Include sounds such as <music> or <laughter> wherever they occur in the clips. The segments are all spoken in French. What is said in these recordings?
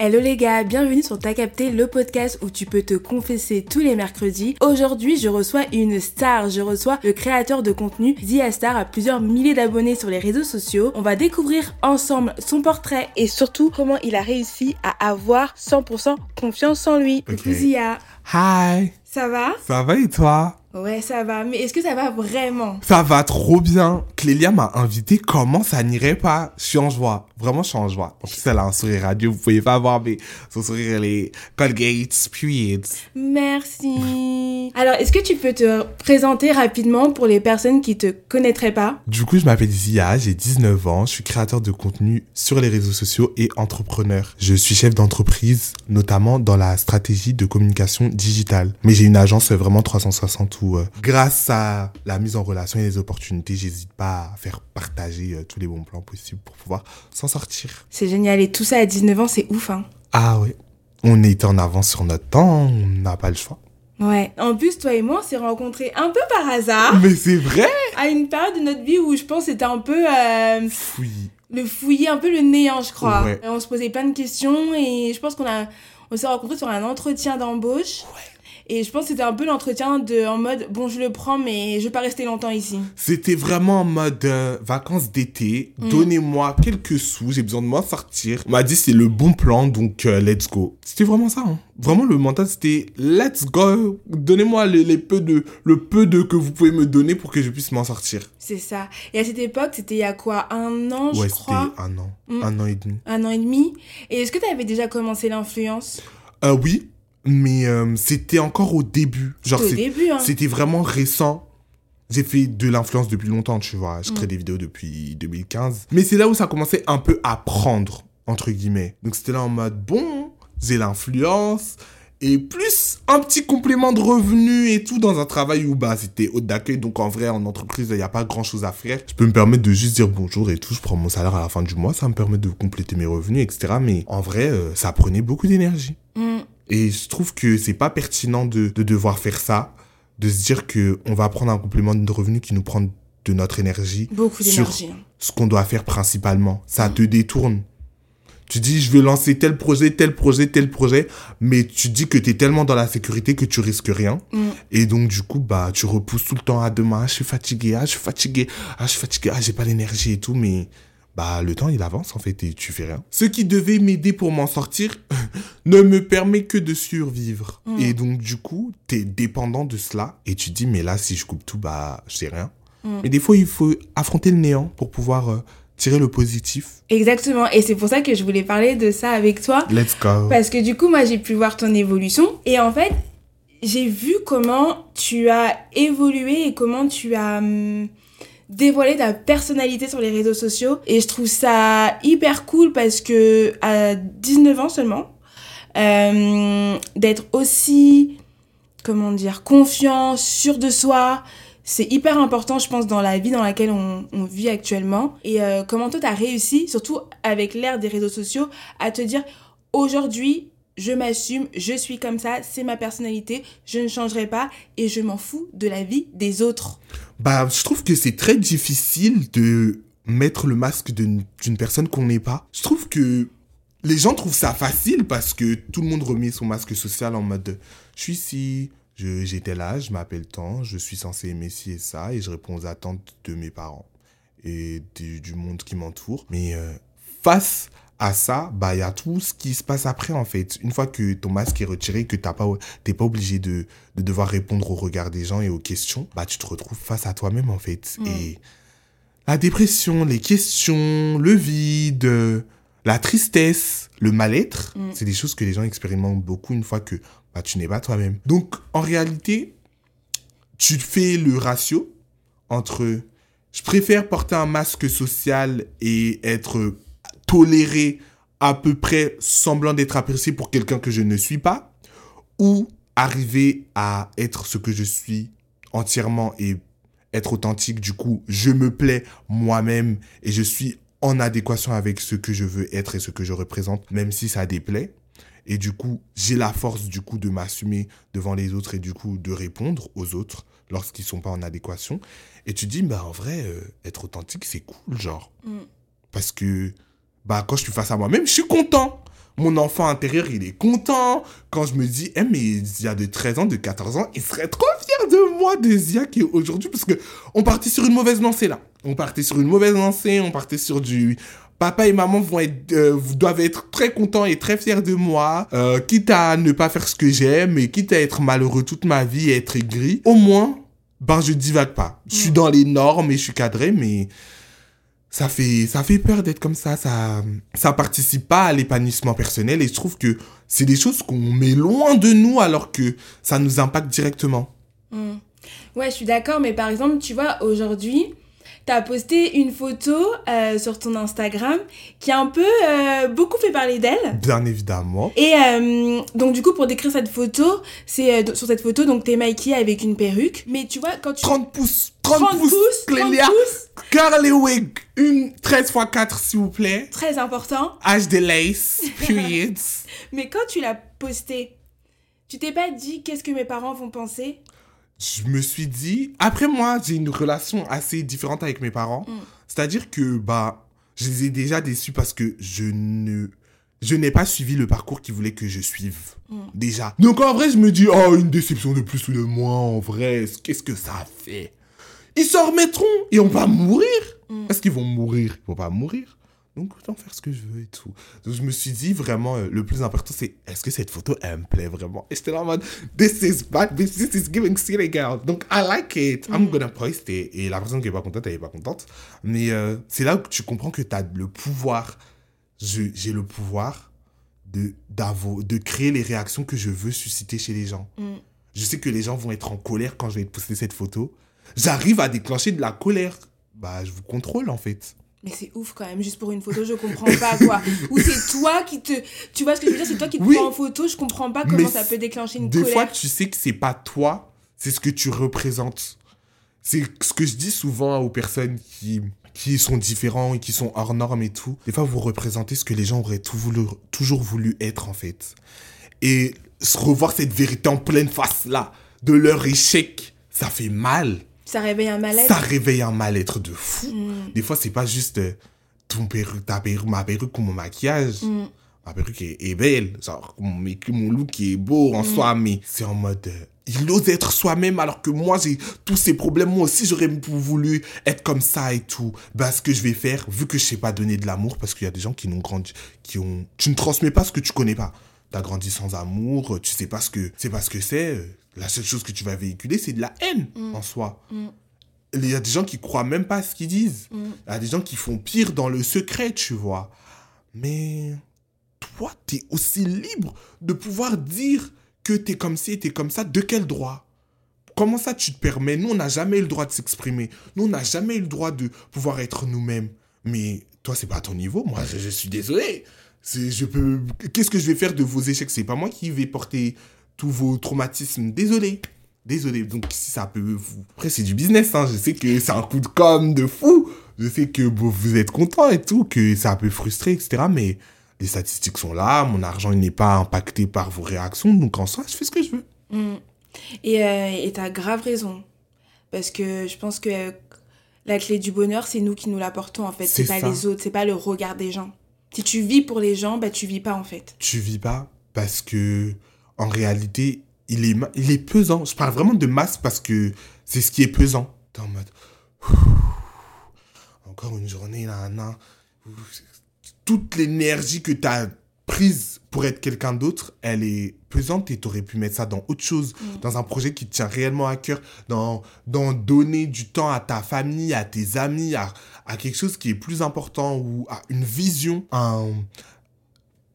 Hello les gars, bienvenue sur Ta Capté, le podcast où tu peux te confesser tous les mercredis. Aujourd'hui, je reçois une star, je reçois le créateur de contenu Zia Star à plusieurs milliers d'abonnés sur les réseaux sociaux. On va découvrir ensemble son portrait et surtout comment il a réussi à avoir 100% confiance en lui. Ok. Coucou Zia, Hi, ça va? Ça va et toi? Ouais, ça va, mais est-ce que ça va vraiment? Ça va trop bien. Clélia m'a invité, comment ça n'irait pas? Je suis en joie, vraiment suis en plus elle a un sourire radio, vous pouvez pas voir mais son sourire elle est Colgate, period. Merci. <laughs> Alors, est-ce que tu peux te présenter rapidement pour les personnes qui te connaîtraient pas? Du coup je m'appelle Zia, j'ai 19 ans, je suis créateur de contenu sur les réseaux sociaux et entrepreneur. Je suis chef d'entreprise, notamment dans la stratégie de communication digitale. Mais j'ai une agence vraiment 360 où euh, grâce à la mise en relation et les opportunités, j'hésite pas à faire partager euh, tous les bons plans possibles pour pouvoir s'en sortir. C'est génial et tout ça à 19 ans, c'est ouf hein. Ah ouais. On était en avance sur notre temps, on n'a pas le choix. Ouais. En plus, toi et moi, on s'est rencontrés un peu par hasard Mais c'est vrai à une période de notre vie où je pense c'était un peu euh, Oui. le fouillis, un peu le néant, je crois. Ouais. On se posait plein de questions et je pense qu'on a on s'est rencontrés sur un entretien d'embauche. Et je pense que c'était un peu l'entretien de en mode bon je le prends mais je vais pas rester longtemps ici. C'était vraiment en mode euh, vacances d'été. Mm. Donnez-moi quelques sous, j'ai besoin de m'en sortir. On m'a dit c'est le bon plan, donc euh, let's go. C'était vraiment ça. Hein. Vraiment le mental c'était let's go. Donnez-moi les, les peu de le peu de que vous pouvez me donner pour que je puisse m'en sortir. C'est ça. Et à cette époque, c'était il y a quoi un an, je crois, un an, Mm. un an et demi. un an et demi. Et est-ce que tu avais déjà commencé l'influence? Euh, oui, mais euh, c'était encore au début. Genre hein. C'était vraiment récent. J'ai fait de l'influence depuis longtemps, tu vois. Je crée Mm. des vidéos depuis 2015. Mais c'est là où ça commençait un peu à prendre, entre guillemets. Donc c'était là en mode, bon, j'ai l'influence. Et plus un petit complément de revenu et tout dans un travail où bah, c'était haute d'accueil. Donc en vrai, en entreprise, il n'y a pas grand chose à faire. Je peux me permettre de juste dire bonjour et tout. Je prends mon salaire à la fin du mois. Ça me permet de compléter mes revenus, etc. Mais en vrai, euh, ça prenait beaucoup d'énergie. Mm. Et je trouve que c'est pas pertinent de, de devoir faire ça, de se dire que on va prendre un complément de revenu qui nous prend de notre énergie, Beaucoup Sur- d'énergie. hein. ce qu'on doit faire principalement. Ça te détourne. Tu dis, je vais lancer tel projet, tel projet, tel projet, mais tu dis que tu es tellement dans la sécurité que tu risques rien. Mm. Et donc, du coup, bah, tu repousses tout le temps à demain. Ah, je suis fatigué, ah, je suis fatigué, ah, je suis fatigué, ah, j'ai pas l'énergie et tout, mais bah, le temps, il avance, en fait, et tu fais rien. Ce qui devait m'aider pour m'en sortir <laughs> ne me permet que de survivre. Mm. Et donc, du coup, t'es dépendant de cela, et tu te dis, mais là, si je coupe tout, bah, je sais rien. Mm. Mais des fois, il faut affronter le néant pour pouvoir euh, tirer le positif. Exactement. Et c'est pour ça que je voulais parler de ça avec toi. Let's go. Parce que du coup, moi, j'ai pu voir ton évolution. Et en fait, j'ai vu comment tu as évolué et comment tu as hum, dévoilé ta personnalité sur les réseaux sociaux. Et je trouve ça hyper cool parce que à 19 ans seulement, euh, d'être aussi, comment dire, confiant, sûr de soi, c'est hyper important, je pense, dans la vie dans laquelle on, on vit actuellement. Et euh, comment toi, t'as réussi, surtout avec l'ère des réseaux sociaux, à te dire aujourd'hui, je m'assume, je suis comme ça, c'est ma personnalité, je ne changerai pas et je m'en fous de la vie des autres? Bah, je trouve que c'est très difficile de mettre le masque d'une personne qu'on n'est pas. Je trouve que les gens trouvent ça facile parce que tout le monde remet son masque social en mode je suis ici, j'étais là, je m'appelle tant, je suis censé aimer ci et ça et je réponds aux attentes de mes parents et du, du monde qui m'entoure. Mais euh, face à ça, bah il y a tout ce qui se passe après en fait. Une fois que ton masque est retiré, que t'as pas, t'es pas obligé de, de devoir répondre aux regards des gens et aux questions, bah tu te retrouves face à toi-même en fait. Mm. Et la dépression, les questions, le vide, la tristesse, le mal-être, Mm. c'est des choses que les gens expérimentent beaucoup une fois que bah, tu n'es pas toi-même. Donc en réalité, tu fais le ratio entre je préfère porter un masque social et être toléré à peu près semblant d'être apprécié pour quelqu'un que je ne suis pas ou arriver à être ce que je suis entièrement et être authentique. Du coup je me plais moi-même et je suis en adéquation avec ce que je veux être et ce que je représente même si ça déplaît. Et du coup j'ai la force du coup de m'assumer devant les autres et du coup de répondre aux autres lorsqu'ils sont pas en adéquation. Et tu dis bah en vrai euh, être authentique c'est cool genre. Mm. parce que bah quand je suis face à moi-même je suis content mon enfant intérieur, il est content. Quand je me dis, eh, mais Zia de 13 ans, de 14 ans, il serait trop fier de moi, de Zia qui est aujourd'hui, parce que on partait sur une mauvaise lancée là. On partait sur une mauvaise lancée, on partait sur du papa et maman vont être, euh, doivent être très contents et très fiers de moi, euh, quitte à ne pas faire ce que j'aime et quitte à être malheureux toute ma vie et être aigri. Au moins, ben je divague pas. Je suis dans les normes et je suis cadré, mais ça fait, ça fait peur d'être comme ça. Ça, ça participe pas à l'épanouissement personnel et je trouve que c'est des choses qu'on met loin de nous alors que ça nous impacte directement. Hmm. Ouais, je suis d'accord, mais par exemple, tu vois, aujourd'hui, tu as posté une photo euh, sur ton Instagram qui a un peu euh, beaucoup fait parler d'elle. Bien évidemment. Et euh, donc du coup pour décrire cette photo, c'est sur cette photo donc t'es maquillée avec une perruque, mais tu vois quand tu 30 pouces, 30, pouces, Clélia. 30 pouces. Curly wig, une 13 x 4 s'il vous plaît. Très important. De lace, periods. <laughs> mais quand tu l'as posté, tu t'es pas dit qu'est-ce que mes parents vont penser? Je me suis dit, après moi, j'ai une relation assez différente avec mes parents. Mm. C'est-à-dire que, bah, je les ai déjà déçus parce que je ne, je n'ai pas suivi le parcours qu'ils voulaient que je suive. Mm. Déjà. Donc en vrai, je me dis, oh, une déception de plus ou de moins, en vrai, qu'est-ce que ça fait? Ils s'en remettront et on va mourir. Mm. Est-ce qu'ils vont mourir? Ils vont pas mourir. Donc, autant faire ce que je veux et tout. Donc, je me suis dit vraiment, euh, le plus important, c'est est-ce que cette photo, elle me plaît vraiment? Et j'étais là en mode, this is bad, this is giving girl. Donc, I like it. I'm mm. gonna post it. Et la personne qui est pas contente, elle est pas contente. Mais euh, c'est là que tu comprends que tu as le pouvoir. J'ai le pouvoir de, de créer les réactions que je veux susciter chez les gens. Mm. Je sais que les gens vont être en colère quand je vais poster cette photo. J'arrive à déclencher de la colère. Bah, je vous contrôle en fait. Mais c'est ouf quand même, juste pour une photo, je comprends pas quoi. <laughs> Ou c'est toi qui te. Tu vois ce que je veux dire C'est toi qui te prends en photo, je comprends pas comment ça peut déclencher une des colère. Des fois, tu sais que c'est pas toi, c'est ce que tu représentes. C'est ce que je dis souvent aux personnes qui, qui sont différents et qui sont hors normes et tout. Des fois, vous représentez ce que les gens auraient tout voulu, toujours voulu être en fait. Et se revoir cette vérité en pleine face là, de leur échec, ça fait mal. Ça réveille un mal-être. Ça réveille un mal-être de fou. Mm. Des fois, c'est pas juste euh, ton perruque, ta perruque, ma perruque ou mon maquillage. Mm. Ma perruque est, belle. Genre, mon, mon look est beau en mm. soi, mais c'est en mode. Euh, il ose être soi-même alors que moi j'ai tous ces problèmes. Moi aussi j'aurais voulu être comme ça et tout. Ben, ce que je vais faire, vu que je sais pas donner de l'amour, parce qu'il y a des gens qui n'ont grandi, qui ont. Tu ne transmets pas ce que tu connais pas. T'as grandi sans amour, tu sais pas ce que c'est pas ce que c'est. La seule chose que tu vas véhiculer, c'est de la haine mm. en soi. Mm. Il y a des gens qui croient même pas à ce qu'ils disent. Mm. Il y a des gens qui font pire dans le secret, tu vois. Mais toi, tu es aussi libre de pouvoir dire que tu es comme ci et tu es comme ça. De quel droit? Comment ça tu te permets? Nous, on n'a jamais eu le droit de s'exprimer. Nous, on n'a jamais eu le droit de pouvoir être nous-mêmes. Mais toi, c'est pas à ton niveau. Moi, je, je suis désolé. Je peux. Qu'est-ce que je vais faire de vos échecs? C'est pas moi qui vais porter tous vos traumatismes. Désolé. Désolé. Donc, si ça peut vous. Après, c'est du business, hein. Je sais que c'est un coup de com' de fou. Je sais que vous êtes content et tout, que ça peut frustrer, etc. Mais les statistiques sont là. Mon argent, il n'est pas impacté par vos réactions. Donc, en soi, je fais ce que je veux. Mm. Et euh, tu as grave raison. Parce que je pense que la clé du bonheur, c'est nous qui nous l'apportons, en fait. C'est pas les autres, c'est pas le regard des gens. Si tu vis pour les gens, bah tu vis pas, en fait. Tu vis pas parce que en réalité, il est, il est pesant. Je parle vraiment de masse parce que c'est ce qui est pesant. T'es en mode. Encore une journée, là, là. Toute l'énergie que tu as prise pour être quelqu'un d'autre, elle est pesante et tu aurais pu mettre ça dans autre chose, mm. dans un projet qui te tient réellement à cœur, dans, dans donner du temps à ta famille, à tes amis, à, à quelque chose qui est plus important ou à une vision, un,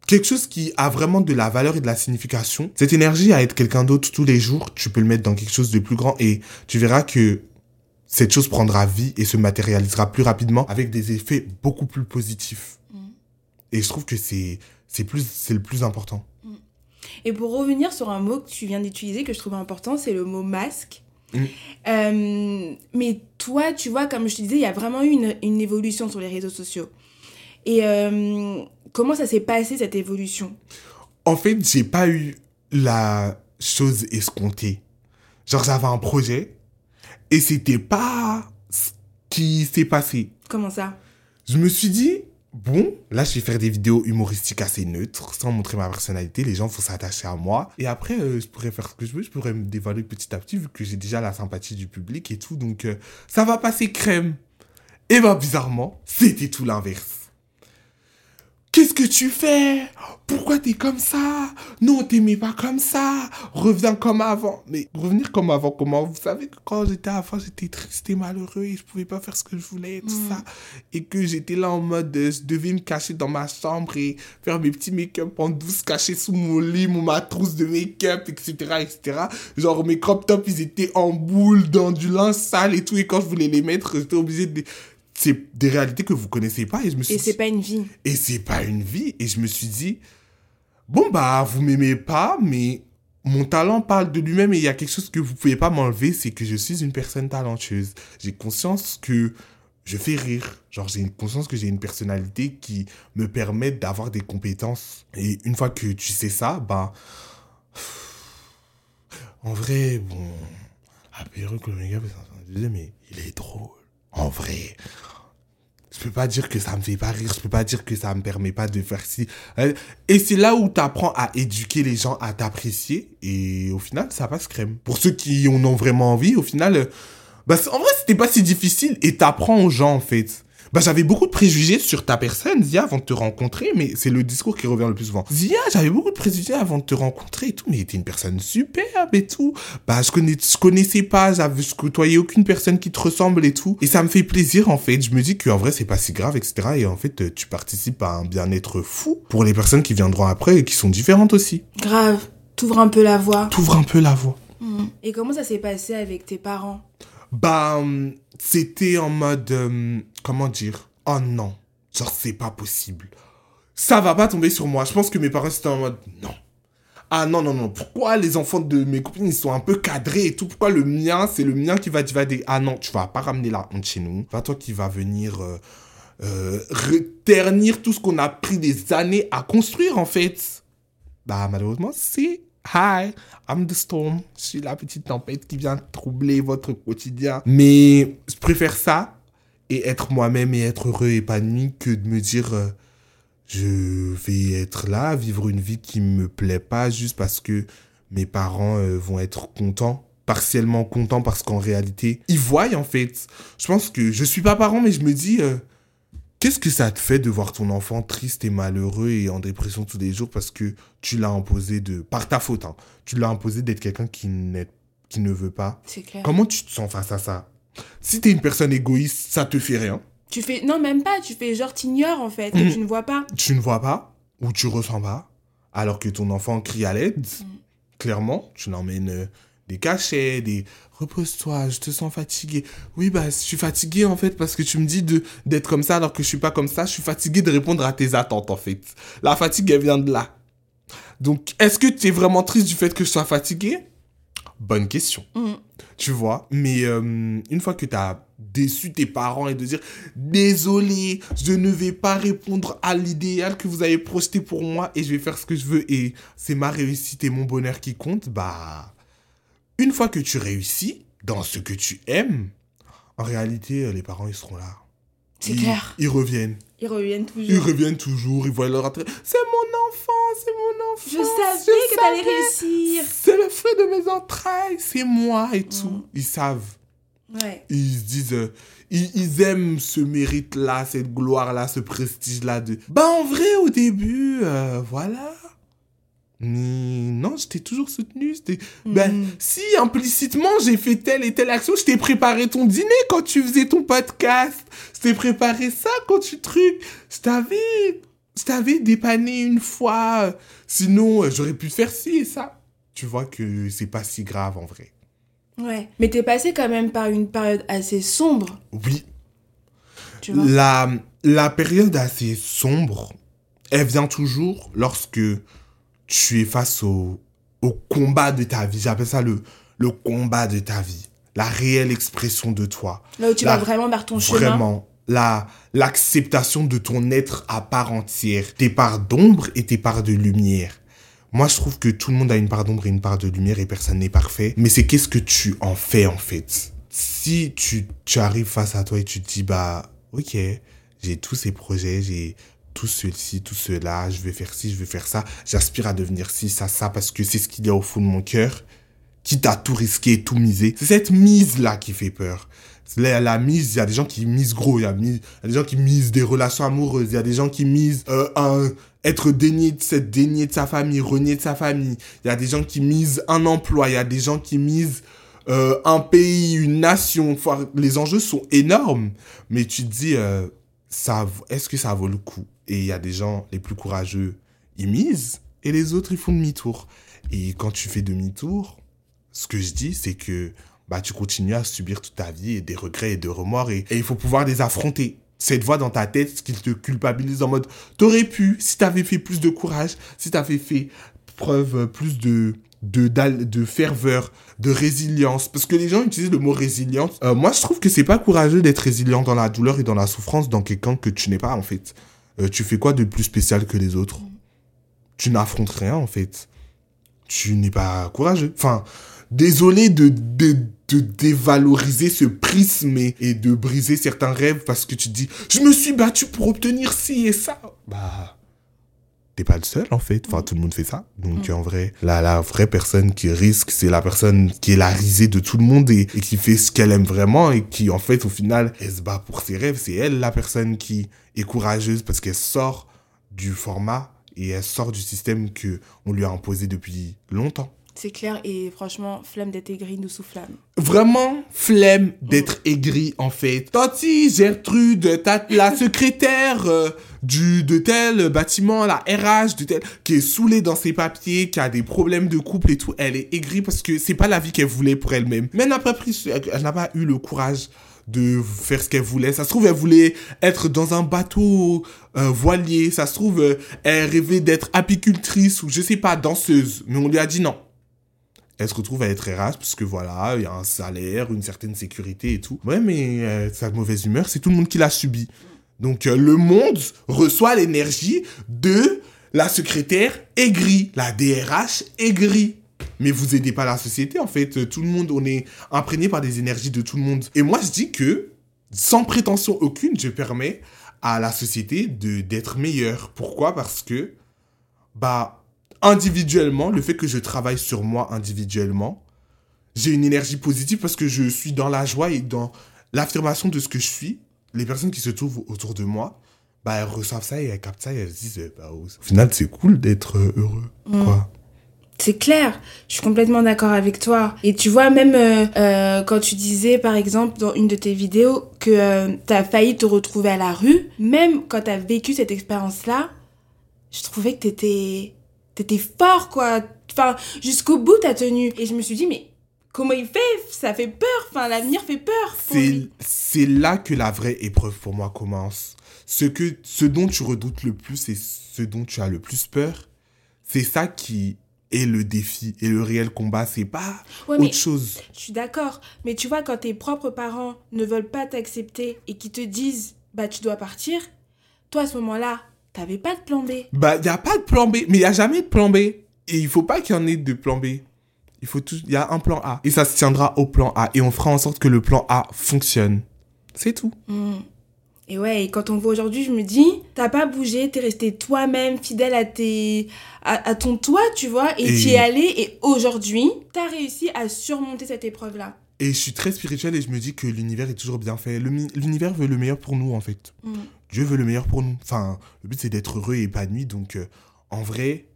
quelque chose qui a vraiment de la valeur et de la signification. Cette énergie à être quelqu'un d'autre tous les jours, tu peux le mettre dans quelque chose de plus grand et tu verras que cette chose prendra vie et se matérialisera plus rapidement avec des effets beaucoup plus positifs. Mm. Et je trouve que c'est c'est plus c'est le plus important. Mm. Et pour revenir sur un mot que tu viens d'utiliser que je trouve important, c'est le mot masque. Mm. Euh, mais toi, tu vois, comme je te disais, il y a vraiment eu une, une évolution sur les réseaux sociaux. Et euh, comment ça s'est passé cette évolution? En fait, j'ai pas eu la chose escomptée. Genre, j'avais un projet et c'était pas ce qui s'est passé. Comment ça? Je me suis dit, bon, là, je vais faire des vidéos humoristiques assez neutres, sans montrer ma personnalité. Les gens vont s'attacher à moi. Et après, euh, je pourrais faire ce que je veux. Je pourrais me dévoiler petit à petit, vu que j'ai déjà la sympathie du public et tout. Donc, euh, ça va passer crème. Et ben, bizarrement, c'était tout l'inverse. Qu'est-ce que tu fais? Pourquoi t'es comme ça? Non, t'aimais pas comme ça. Reviens comme avant. Mais revenir comme avant, comment? Vous savez que quand j'étais avant, j'étais triste et malheureux et je pouvais pas faire ce que je voulais et tout Mm. ça. Et que j'étais là en mode, euh, je devais me cacher dans ma chambre et faire mes petits make-up en douce, caché sous mon lit, mon ma trousse de make-up, etc., etc. Genre, mes crop tops, ils étaient en boule, dans du linge sale et tout. Et quand je voulais les mettre, j'étais obligé de... C'est des réalités que vous connaissez pas et je me suis Et c'est pas une vie. et c'est pas une vie. Et je me suis dit, bon, bah, vous m'aimez pas, mais mon talent parle de lui-même et il y a quelque chose que vous pouvez pas m'enlever, c'est que je suis une personne talentueuse. J'ai conscience que je fais rire. Genre, j'ai une conscience que j'ai une personnalité qui me permet d'avoir des compétences. Et une fois que tu sais ça, bah, en vrai, bon, la perruque, le mais il est drôle. En vrai, je peux pas dire que ça me fait pas rire, je peux pas dire que ça me permet pas de faire ci. Euh, Et c'est là où tu apprends à éduquer les gens à t'apprécier et au final ça passe crème. Pour ceux qui en ont vraiment envie, au final, euh, bah en vrai c'était pas si difficile et t'apprends aux gens en fait. Bah j'avais beaucoup de préjugés sur ta personne, Zia, avant de te rencontrer, mais c'est le discours qui revient le plus souvent. Zia, j'avais beaucoup de préjugés avant de te rencontrer et tout, mais t'es une personne superbe et tout. Bah je, connais, je connaissais pas, j'avais je côtoyais aucune personne qui te ressemble et tout. Et ça me fait plaisir en fait. Je me dis qu'en vrai c'est pas si grave, etc. Et en fait euh, tu participes à un bien-être fou pour les personnes qui viendront après et qui sont différentes aussi. Grave. T'ouvres un peu la voie. T'ouvres un peu la voie. Et comment ça s'est passé avec tes parents? Bah, hum, c'était en mode, hum, comment dire? Oh non, genre c'est pas possible. Ça va pas tomber sur moi. Je pense que mes parents c'était en mode, non. Ah non, non, non, pourquoi les enfants de mes copines ils sont un peu cadrés et tout? Pourquoi le mien, c'est le mien qui va divader Ah non, tu vas pas ramener la honte chez nous. Pas toi qui va venir euh, euh, tout ce qu'on a pris des années à construire en fait. Bah malheureusement, c'est Hi, I'm the storm. Je suis la petite tempête qui vient troubler votre quotidien. Mais je préfère ça et être moi-même et être heureux et épanoui que de me dire euh, je vais être là, vivre une vie qui me plaît pas juste parce que mes parents euh, vont être contents partiellement contents parce qu'en réalité, ils voient en fait. Je pense que je suis pas parent, mais je me dis, euh, qu'est-ce que ça te fait de voir ton enfant triste et malheureux et en dépression tous les jours parce que tu l'as imposé de, par ta faute, hein, tu l'as imposé d'être quelqu'un qui, n'est- qui ne veut pas. Clair. Comment tu te sens face à ça? Si t'es une personne égoïste, ça te fait rien. Tu fais. Non, même pas. Tu fais genre t'ignores en fait. Mhm. Tu ne vois pas. Tu ne vois pas ou tu ressens pas, alors que ton enfant crie à l'aide. Clairement, tu l'emmènes euh, des cachets, des repose-toi, je te sens fatigué. Oui, bah, je suis fatigué en fait parce que tu me dis de d'être comme ça alors que je suis pas comme ça. Je suis fatigué de répondre à tes attentes en fait. La fatigue, elle vient de là. Donc, est-ce que tu es vraiment triste du fait que je sois fatigué Bonne question. Mhm. Tu vois Mais euh, une fois que tu as déçu tes parents et de dire désolé, je ne vais pas répondre à l'idéal que vous avez projeté pour moi et je vais faire ce que je veux et c'est ma réussite et mon bonheur qui compte, bah une fois que tu réussis dans ce que tu aimes, en réalité, euh, les parents ils seront là. C'est clair. Ils reviennent. Ils reviennent Ils toujours. reviennent toujours, ils voient leur intérêt. C'est mon enfant, c'est mon enfant. Je savais que t'allais réussir. C'est le fruit de mes entrailles, c'est moi et tout. Mm. Ils savent. Ouais. Ils se disent, euh, ils, ils aiment ce mérite-là, cette gloire-là, ce prestige-là de. Bah en vrai, au début, euh, voilà. Mais non, je t'ai toujours soutenu. c'était- Ben, si implicitement j'ai fait telle et telle action, je t'ai préparé ton dîner quand tu faisais ton podcast. Je t'ai préparé ça quand tu truc. Je t'avais, je t'avais dépanné une fois. Sinon, euh, j'aurais pu faire ci et ça. Tu vois que c'est pas si grave en vrai. Ouais. Mais t'es passé quand même par une période assez sombre. Oui, Tu vois. La, la période assez sombre, elle vient toujours lorsque tu es face au, au combat de ta vie. J'appelle ça le, le combat de ta vie. La réelle expression de toi. Là où tu Là, vas vraiment vers ton chemin. Vraiment. La, l'acceptation de ton être à part entière. Tes parts d'ombre et tes parts de lumière. Moi, je trouve que tout le monde a une part d'ombre et une part de lumière et personne n'est parfait. Mais c'est qu'est-ce que tu en fais, en fait? Si tu, tu arrives face à toi et tu te dis, bah, ok, j'ai tous ces projets, j'ai tout ceci, tout cela, je vais faire ci, je vais faire ça, j'aspire à devenir ci, ça, ça, parce que c'est ce qu'il y a au fond de mon cœur, quitte à tout risquer, tout miser. C'est cette mise-là qui fait peur. La, la mise, il y a des gens qui misent gros, il y, a y a des gens qui misent des relations amoureuses, il y a des gens qui misent euh, un, être dénié de, de sa famille, renié de sa famille, il y a des gens qui misent un emploi, il y a des gens qui misent euh, un pays, une nation. Les enjeux sont énormes, mais tu te dis, euh, est-ce que ça vaut le coup? Et il y a des gens, les plus courageux, ils misent, et les autres, ils font demi-tour. Et quand tu fais demi-tour, ce que je dis, c'est que bah, tu continues à subir toute ta vie des regrets et des remords, et, il faut pouvoir les affronter. Cette voix dans ta tête qui te culpabilise en mode, t'aurais pu, si t'avais fait plus de courage, si t'avais fait preuve euh, plus de, de, de ferveur, de résilience. Parce que les gens utilisent le mot résilience. Euh, moi, je trouve que c'est pas courageux d'être résilient dans la douleur et dans la souffrance dans quelqu'un que tu n'es pas, en fait. Euh, tu fais quoi de plus spécial que les autres? Tu n'affrontes rien, en fait. Tu n'es pas courageux. Enfin, désolé de, de, de dévaloriser ce prisme et, et de briser certains rêves parce que tu te dis, je me suis battu pour obtenir ci et ça. Bah, t'es pas le seul en fait. Enfin, tout le monde fait ça. Donc en vrai, la, la vraie personne qui risque, c'est la personne qui est la risée de tout le monde et, et qui fait ce qu'elle aime vraiment et qui en fait au final, elle se bat pour ses rêves. C'est elle la personne qui est courageuse parce qu'elle sort du format et elle sort du système que on lui a imposé depuis longtemps. C'est clair et franchement, flamme d'être aigri nous sous flamme. Vraiment flemme d'être aigri en fait. Tanti Gertrude, ta- la <laughs> secrétaire euh, du de tel bâtiment, la RH de tel qui est saoulée dans ses papiers, qui a des problèmes de couple et tout, elle est aigrie parce que c'est pas la vie qu'elle voulait pour elle-même. Mais elle n'a pas pris, elle n'a pas eu le courage de faire ce qu'elle voulait. Ça se trouve, elle voulait être dans un bateau euh, voilier. Ça se trouve, euh, elle rêvait d'être apicultrice ou je sais pas, danseuse. Mais on lui a dit non elle se retrouve à être RH parce que voilà, il y a un salaire, une certaine sécurité et tout. Ouais, mais euh, sa mauvaise humeur, c'est tout le monde qui l'a subi. Donc euh, le monde reçoit l'énergie de la secrétaire aigrie, la DRH aigrie. Mais vous aidez pas la société en fait, tout le monde, on est imprégné par des énergies de tout le monde. Et moi je dis que, sans prétention aucune, je permets à la société de d'être meilleure. Pourquoi? Parce que, bah, individuellement, le fait que je travaille sur moi individuellement, j'ai une énergie positive parce que je suis dans la joie et dans l'affirmation de ce que je suis. Les personnes qui se trouvent autour de moi, bah, elles reçoivent ça et elles captent ça et elles se disent, bah, au final, c'est cool d'être heureux. Quoi. C'est clair, je suis complètement d'accord avec toi. Et tu vois, même euh, euh, quand tu disais, par exemple, dans une de tes vidéos, que euh, t'as failli te retrouver à la rue, même quand t'as vécu cette expérience-là, je trouvais que t'étais, t'étais fort, quoi. Enfin, jusqu'au bout, t'as tenu. Et je me suis dit, mais comment il fait? Ça fait peur. Enfin, l'avenir fait peur. C'est, c'est là que la vraie épreuve pour moi commence. Ce, que, ce dont tu redoutes le plus et ce dont tu as le plus peur, c'est ça qui est le défi et le réel combat. C'est pas Ouais, autre chose. Je suis d'accord, mais tu vois, quand tes propres parents ne veulent pas t'accepter et qui te disent, bah, tu dois partir, toi, à ce moment-là, t'avais pas de plan B. Bah, il n'y a pas de plan B, mais il n'y a jamais de plan B. Et il faut pas qu'il y en ait de plan B. Il faut tout, y a un plan A. Et ça se tiendra au plan A. Et on fera en sorte que le plan A fonctionne. C'est tout. Hmm. Et ouais, et quand on voit aujourd'hui, je me dis, t'as pas bougé, t'es resté toi-même, fidèle à, tes, à, à ton toi, tu vois, et Et- t'y es allé, et aujourd'hui, t'as réussi à surmonter cette épreuve-là. Et je suis très spirituel et je me dis que l'univers est toujours bien fait. L'univers veut le meilleur pour nous, en fait. Hmm. Dieu veut le meilleur pour nous. Enfin, le but, c'est d'être heureux et épanoui. Donc, euh, en vrai,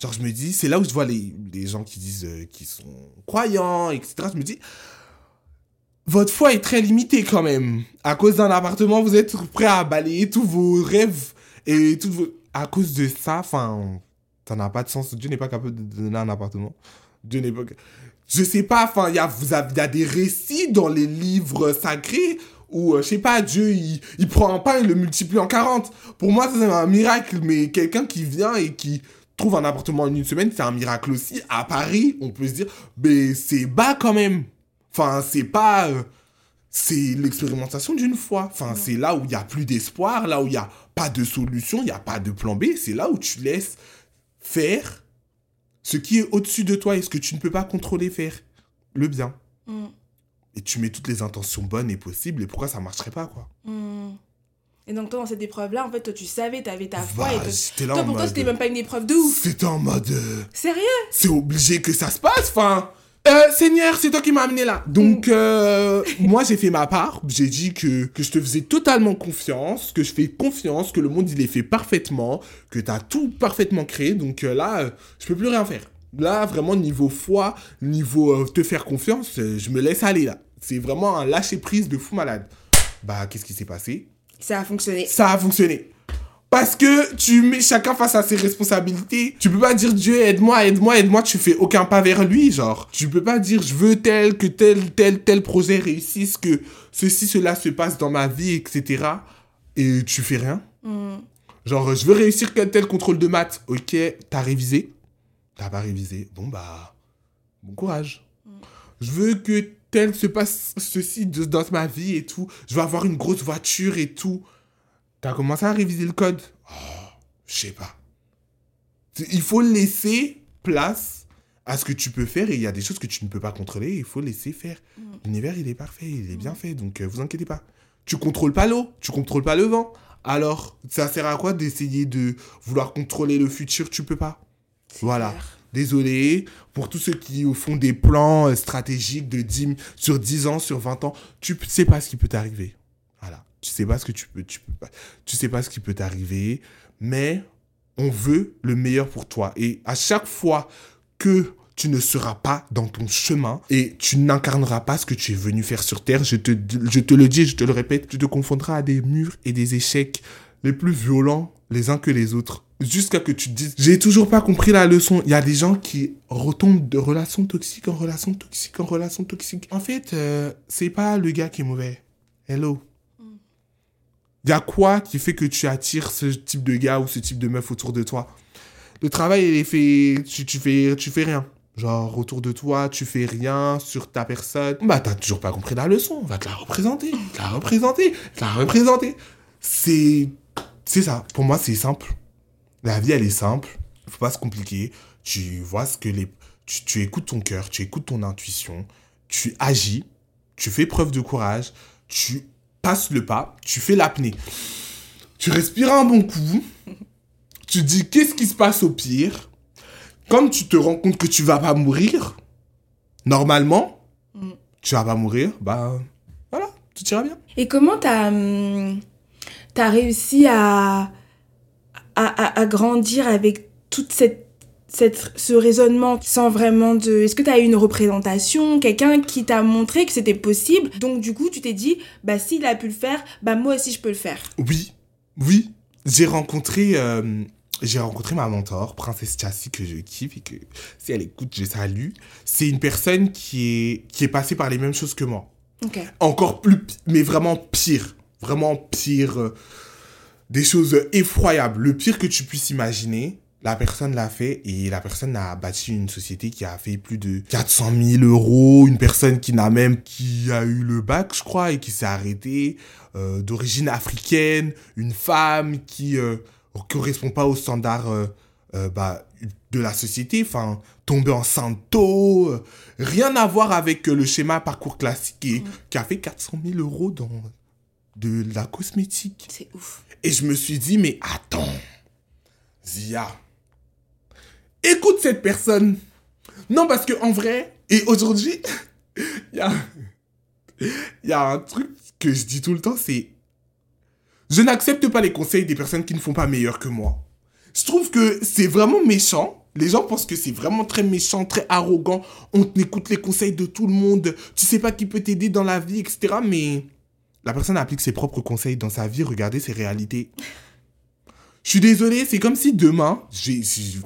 genre, je me dis, c'est là où je vois les, les gens qui disent euh, qu'ils sont croyants, etc. Je me dis, votre foi est très limitée quand même. À cause d'un appartement, vous êtes prêt à balayer tous vos rêves et vos... À cause de ça, enfin, ça n'a pas de sens. Dieu n'est pas capable de donner un appartement. Dieu n'est pas... Je sais pas, enfin, il y a, y a des récits dans les livres sacrés où, euh, je sais pas, Dieu, il, il prend un pain et le multiplie en 40. Pour moi, c'est un miracle, mais quelqu'un qui vient et qui trouve un appartement en une semaine, c'est un miracle aussi. À Paris, on peut se dire, mais c'est bas quand même. Enfin, c'est pas... euh, c'est l'expérimentation d'une fois. Enfin, c'est là où il n'y a plus d'espoir, là où il n'y a pas de solution, il n'y a pas de plan B. C'est là où tu laisses faire ce qui est au-dessus de toi et ce que tu ne peux pas contrôler faire. Le bien. Hmm. Et tu mets toutes les intentions bonnes et possibles. Et pourquoi ça marcherait pas, quoi? Hmm. Et donc, toi, dans cette épreuve-là, en fait, toi, tu savais, t'avais ta foi. Bah, et toi, j'étais là toi, en pour toi, c'était même pas une épreuve de ouf. C'était en mode. euh, Sérieux? c'est obligé que ça se passe. Enfin, euh, Seigneur, c'est toi qui m'as amené là. Donc, euh, moi, j'ai fait ma part. J'ai dit que, que je te faisais totalement confiance, que je fais confiance, que le monde, il est fait parfaitement, que tu as tout parfaitement créé. Donc euh, là, je peux plus rien faire. Là, vraiment, niveau foi, niveau te faire confiance, je me laisse aller là. C'est vraiment un lâcher-prise de fou malade. Bah, qu'est-ce qui s'est passé? Ça a fonctionné. ça a fonctionné. Parce que tu mets chacun face à ses responsabilités. Tu peux pas dire Dieu aide-moi, aide-moi, aide-moi, tu fais aucun pas vers lui, genre. Tu peux pas dire je veux tel, que tel, tel, tel projet réussisse, que ceci, cela se passe dans ma vie, etc. Et tu fais rien. Hmm. Genre, je veux réussir tel contrôle de maths. Ok, t'as révisé? T'as pas révisé. Bon, bah, bon courage. Je veux que tel se passe ceci de- dans ma vie et tout. Je veux avoir une grosse voiture et tout. T'as commencé à réviser le code? Oh, je sais pas. Il faut laisser place à ce que tu peux faire et il y a des choses que tu ne peux pas contrôler. Il faut laisser faire. L'univers, il est parfait, il est bien fait, donc euh, vous inquiétez pas. Tu contrôles pas l'eau, tu contrôles pas le vent. Alors, ça sert à quoi d'essayer de vouloir contrôler le futur? Tu peux pas. Voilà. clair. Désolé pour tous ceux qui font des plans euh, stratégiques de 10, sur 10 ans, sur 20 ans. Tu p- sais pas ce qui peut t'arriver. Voilà. Tu sais pas ce que tu peux, tu sais pas ce qui peut t'arriver, mais on veut le meilleur pour toi. Et à chaque fois que tu ne seras pas dans ton chemin et tu n'incarneras pas ce que tu es venu faire sur Terre, je te, je te le dis, je te le répète, tu te confondras à des murs et des échecs les plus violents les uns que les autres. Jusqu'à que tu te dises, j'ai toujours pas compris la leçon. Il y a des gens qui retombent de relation toxique en relation toxique en relation toxique. En fait, euh, c'est pas le gars qui est mauvais. Hello. Il y a quoi qui fait que tu attires ce type de gars ou ce type de meuf autour de toi? Le travail, il est fait. Tu, tu, fais, tu fais rien. Genre, autour de toi, tu fais rien sur ta personne. Bah, t'as toujours pas compris la leçon. On va te la représenter. <laughs> Te la représenter. Te la représenter. C'est. C'est ça. Pour moi, c'est simple. La vie, elle est simple. Faut pas se compliquer. Tu vois ce que les. Tu, tu écoutes ton cœur, tu écoutes ton intuition, tu agis, tu fais preuve de courage, tu passes le pas, tu fais l'apnée. Tu respires un bon coup, tu dis qu'est-ce qui se passe au pire? Comme tu te rends compte que tu vas pas mourir, normalement, Mm. tu vas pas mourir, bah voilà, tout ira bien. Et comment t'as hum, t'as réussi à, à, à, à grandir avec toute cette, cette ce raisonnement sans vraiment de est-ce que t'as eu une représentation quelqu'un qui t'a montré que c'était possible? Donc du coup tu t'es dit bah s'il a pu le faire bah moi aussi je peux le faire Oui, oui. J'ai rencontré, euh, j'ai rencontré ma mentor, Princesse Chassis, que je kiffe et que si elle écoute, je salue. C'est une personne qui est, qui est passée par les mêmes choses que moi. Encore plus, mais vraiment pire. Vraiment pire. euh, Des choses effroyables. Le pire que tu puisses imaginer, la personne l'a fait et la personne a bâti une société qui a fait plus de 400 000 euros. Une personne qui n'a même, qui a eu le bac, je crois, et qui s'est arrêtée, euh, d'origine africaine. Une femme qui euh, correspond pas aux standards euh, euh, bah, de la société. Enfin, tomber enceinte tôt. euh, rien à voir avec le schéma parcours classique et qui a fait 400 000 euros dans de la cosmétique. c'est ouf Et je me suis dit, mais attends, Zia, écoute cette personne. Non, parce que en vrai, et aujourd'hui, il <laughs> y a, y a un truc que je dis tout le temps, c'est, je n'accepte pas les conseils des personnes qui ne font pas meilleur que moi. Je trouve que c'est vraiment méchant. Les gens pensent que c'est vraiment très méchant, très arrogant. On écoute les conseils de tout le monde. Tu sais pas qui peut t'aider dans la vie, etc. Mais la personne applique ses propres conseils dans sa vie. Regardez ses réalités. Je suis désolé, c'est comme si demain,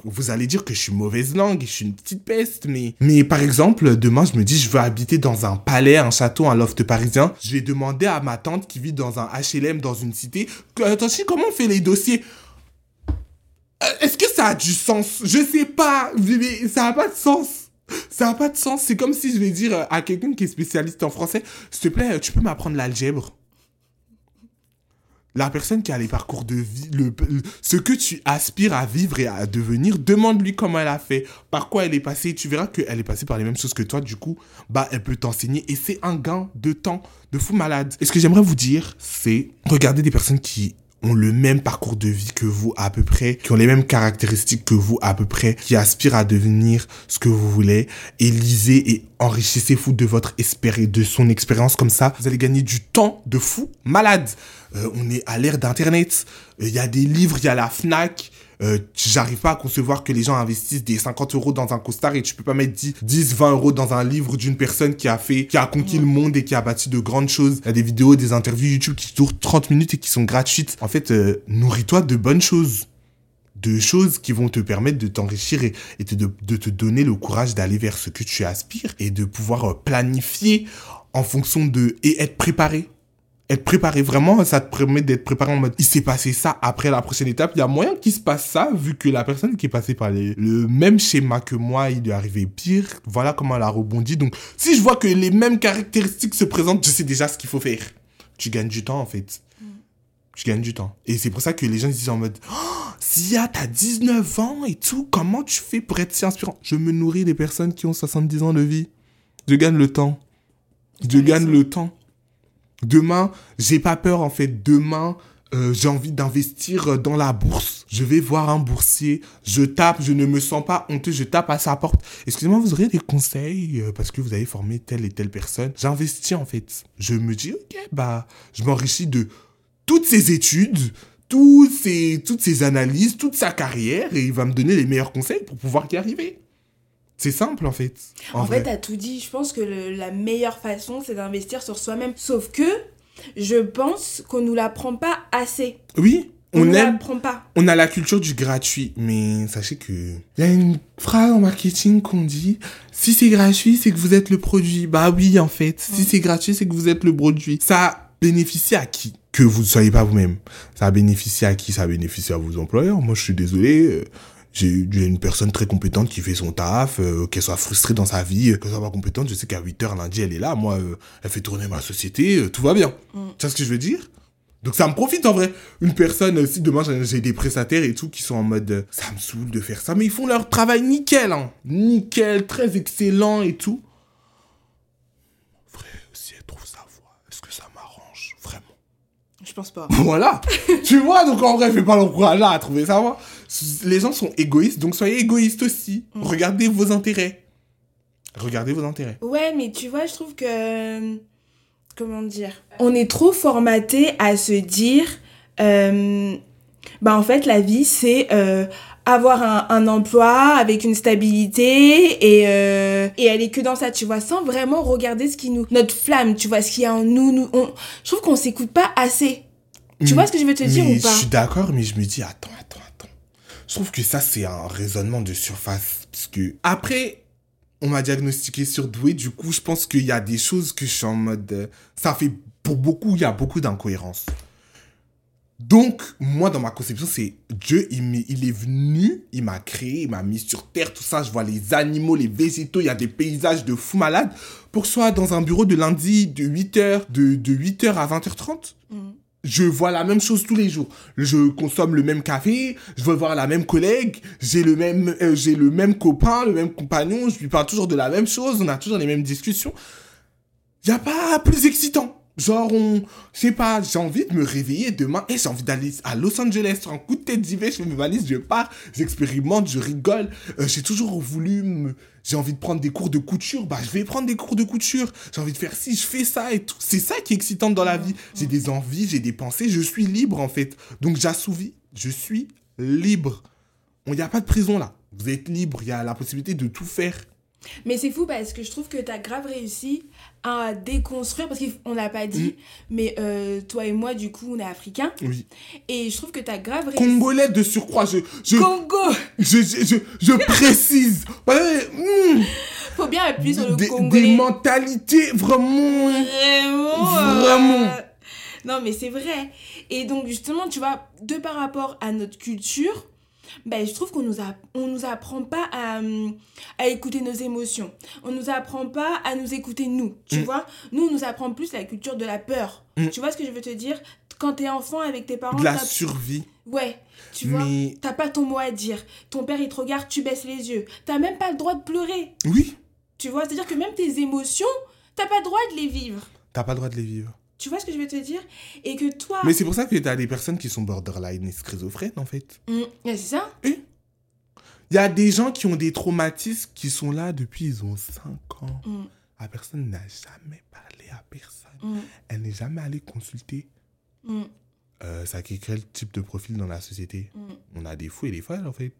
vous allez dire que je suis mauvaise langue, je suis une petite peste, mais... Mais par exemple, demain, je me dis, je veux habiter dans un palais, un château, un loft parisien. Je vais demander à ma tante qui vit dans un HLM, dans une cité, que, comment on fait les dossiers? Euh, Est-ce que ça a du sens? Je sais pas, mais ça a pas de sens. Ça a pas de sens. C'est comme si je vais dire à quelqu'un qui est spécialiste en français, s'il te plaît, tu peux m'apprendre l'algèbre la personne qui a les parcours de vie, le- ce que tu aspires à vivre et à devenir, demande-lui comment elle a fait, par quoi elle est passée. Tu verras qu'elle est passée par les mêmes choses que toi. Du coup, bah, elle peut t'enseigner et c'est un gain de temps de fou malade. Et ce que j'aimerais vous dire, c'est regarder des personnes qui ont le même parcours de vie que vous à peu près, qui ont les mêmes caractéristiques que vous à peu près, qui aspirent à devenir ce que vous voulez, et lisez et enrichissez-vous de votre espérance, de son expérience comme ça. Vous allez gagner du temps de fou malade. Euh, on est à l'ère d'Internet. Euh, Il y a des livres, il y a la FNAC. Euh, J'arrive pas à concevoir que les gens investissent des 50 euros dans un costard et tu peux pas mettre 10, 10 20 euros dans un livre d'une personne qui a fait, qui a conquis le monde et qui a bâti de grandes choses. Il y a des vidéos, des interviews YouTube qui durent 30 minutes et qui sont gratuites. En fait, euh, nourris-toi de bonnes choses. De choses qui vont te permettre de t'enrichir et, et te- de, de te donner le courage d'aller vers ce que tu aspires et de pouvoir euh, planifier en fonction de, et être préparé être préparé. Vraiment ça te permet d'être préparé en mode il s'est passé ça après la prochaine étape. Il y a moyen qu'il se passe ça vu que la personne qui est passée par les- le même schéma que moi il lui est arrivé pire. Voilà comment elle a rebondi. Donc si je vois que les mêmes caractéristiques se présentent je sais déjà ce qu'il faut faire. Tu gagnes du temps en fait. Tu gagnes du temps. Et c'est pour ça que les gens ils disent en mode oh, Sia t'as 19 ans et tout. Comment tu fais pour être si inspirant? Je me nourris des personnes qui ont 70 ans de vie. Je gagne le temps. Je gagne raison. le temps Demain, j'ai pas peur en fait. Demain, euh, j'ai envie d'investir euh, dans la bourse. Je vais voir un boursier. Je tape, je ne me sens pas honteux. Je tape à sa porte. Excusez-moi, vous auriez des conseils euh, parce que vous avez formé telle et telle personne. J'investis en fait. Je me dis, ok, bah, je m'enrichis de toutes ces études, tous ces, toutes analyses, toute sa carrière et il va me donner les meilleurs conseils pour pouvoir y arriver. C'est simple en fait. En, fait, t'as tout dit. Je pense que le- la meilleure façon, c'est d'investir sur soi-même. Sauf que je pense qu'on nous l'apprend pas assez. oui, On, on aime l'apprend pas. On a la culture du gratuit, mais sachez que il y a une phrase en marketing qu'on dit si c'est gratuit, c'est que vous êtes le produit. Bah oui, en fait, si c'est gratuit, c'est que vous êtes le produit. Ça bénéficie à qui? Que vous ne soyez pas vous-même. Ça bénéficie à qui? Ça bénéficie à vos employeurs. Moi, je suis désolé. euh, J'ai une personne très compétente qui fait son taf, euh, qu'elle soit frustrée dans sa vie, euh, qu'elle soit pas compétente. Je sais qu'à 8h lundi, elle est là. Moi, euh, elle fait tourner ma société. euh, tout va bien. Tu vois ce que je veux dire? Donc ça me profite en vrai. Une personne, si demain j'ai- des prestataires et tout qui sont en mode ça me saoule de faire ça, mais ils font leur travail nickel, hein. Nickel, très excellent et tout. Vrai, si elle trouve sa voix, est-ce que ça m'arrange Vraiment? Je pense pas. <laughs> Voilà Tu vois, donc en vrai, fais pas l'encourager à trouver sa voix. Les gens sont égoïstes, donc soyez égoïstes aussi. Regardez vos intérêts. Regardez vos intérêts. Ouais, mais tu vois, je trouve que. Comment dire On est trop formaté à se dire. euh, bah, en fait, la vie, c'est euh, avoir un, un emploi avec une stabilité et, euh, et aller que dans ça, tu vois, sans vraiment regarder ce qui nous. Notre flamme, tu vois, ce qu'il y a en nous. nous on, je trouve qu'on s'écoute pas assez. Tu Mm. vois ce que je veux te dire ou pas? Je suis d'accord, mais je me dis, attends. Je trouve que ça, c'est un raisonnement de surface. Parce que, après, on m'a diagnostiqué surdoué. Du coup, je pense qu'il y a des choses que je suis en mode. euh, ça fait. Pour beaucoup, il y a beaucoup d'incohérences. Donc, moi, dans ma conception, c'est Dieu, il, est venu, il m'a créé, il m'a mis sur terre, tout ça. Je vois les animaux, les végétaux, il y a des paysages de fou malade. Pour sois dans un bureau de lundi de 8h, de, de 8h à 20h30, Mhm. Je vois la même chose tous les jours. Je consomme le même café, je veux voir la même collègue, j'ai le même, euh, j'ai le même copain, le même compagnon, je lui parle toujours de la même chose, on a toujours les mêmes discussions. Y a pas plus excitant. Genre, on, je sais pas, j'ai envie de me réveiller demain et j'ai envie d'aller à Los Angeles sur un coup de tête d'hiver, je fais mes valises, je pars, j'expérimente, je rigole. Euh, j'ai toujours voulu me, j'ai envie de prendre des cours de couture, bah je vais prendre des cours de couture. J'ai envie de faire ci, je fais ça et tout. C'est ça qui est excitant dans la vie. J'ai des envies, j'ai des pensées, je suis libre en fait. Donc j'assouvis, je suis libre. Il n'y a pas de prison là. Vous êtes libre, il y a la possibilité de tout faire. Mais c'est fou parce que je trouve que t'as grave réussi à déconstruire, parce qu'on l'a pas dit, mais euh, toi et moi, du coup, on est africains. Oui. Et je trouve que t'as grave réussi. Congolais de surcroît, je, je, Congo je, je, je, je <laughs> précise. Ouais, ouais, mm. Faut bien appuyer sur le des, congolais. des mentalités vraiment. Vraiment euh, Vraiment. Non, mais c'est vrai. Et donc, justement, tu vois, de par rapport à notre culture, ben, je trouve qu'on nous, a, on nous apprend pas à, hum, à écouter nos émotions. On nous apprend pas à nous écouter nous, tu Mm. vois. Nous, on nous apprend plus la culture de la peur. Mm. Tu vois ce que je veux te dire? Quand t'es enfant avec tes parents, De la survie. ouais, tu vois, Mais t'as pas ton mot à dire. Ton père il te regarde, tu baisses les yeux. T'as même pas le droit de pleurer. oui, Tu vois, c'est-à-dire que même tes émotions, t'as pas le droit de les vivre. t'as pas le droit de les vivre. Tu vois ce que je veux te dire? Et que toi. Mais c'est pour ça que t'as des personnes qui sont borderline et schizophrènes, en fait. Mm, ouais, c'est ça Il y a des gens qui ont des traumatismes qui sont là depuis ils ont 5 ans. La personne n'a jamais parlé à personne. mm, Elle n'est jamais allée consulter. Euh, ça crée quel type de profil dans la société? On a des fous et des folles, en fait.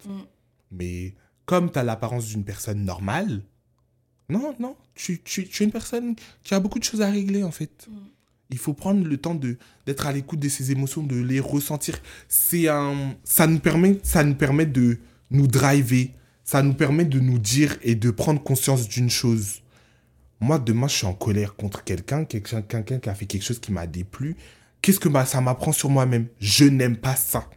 Mais comme tu as l'apparence d'une personne normale, non, non, tu, tu, tu es une personne qui a beaucoup de choses à régler, en fait. Il faut prendre le temps d'être à l'écoute de ses émotions, de les ressentir. C'est un, ça nous permet, ça nous permet de nous driver. Ça nous permet de nous dire et de prendre conscience d'une chose. Moi, demain, je suis en colère contre quelqu'un, quelqu'un quelqu'un qui a fait quelque chose qui m'a déplu. Qu'est-ce que ça m'apprend sur moi-même? Je n'aime pas ça.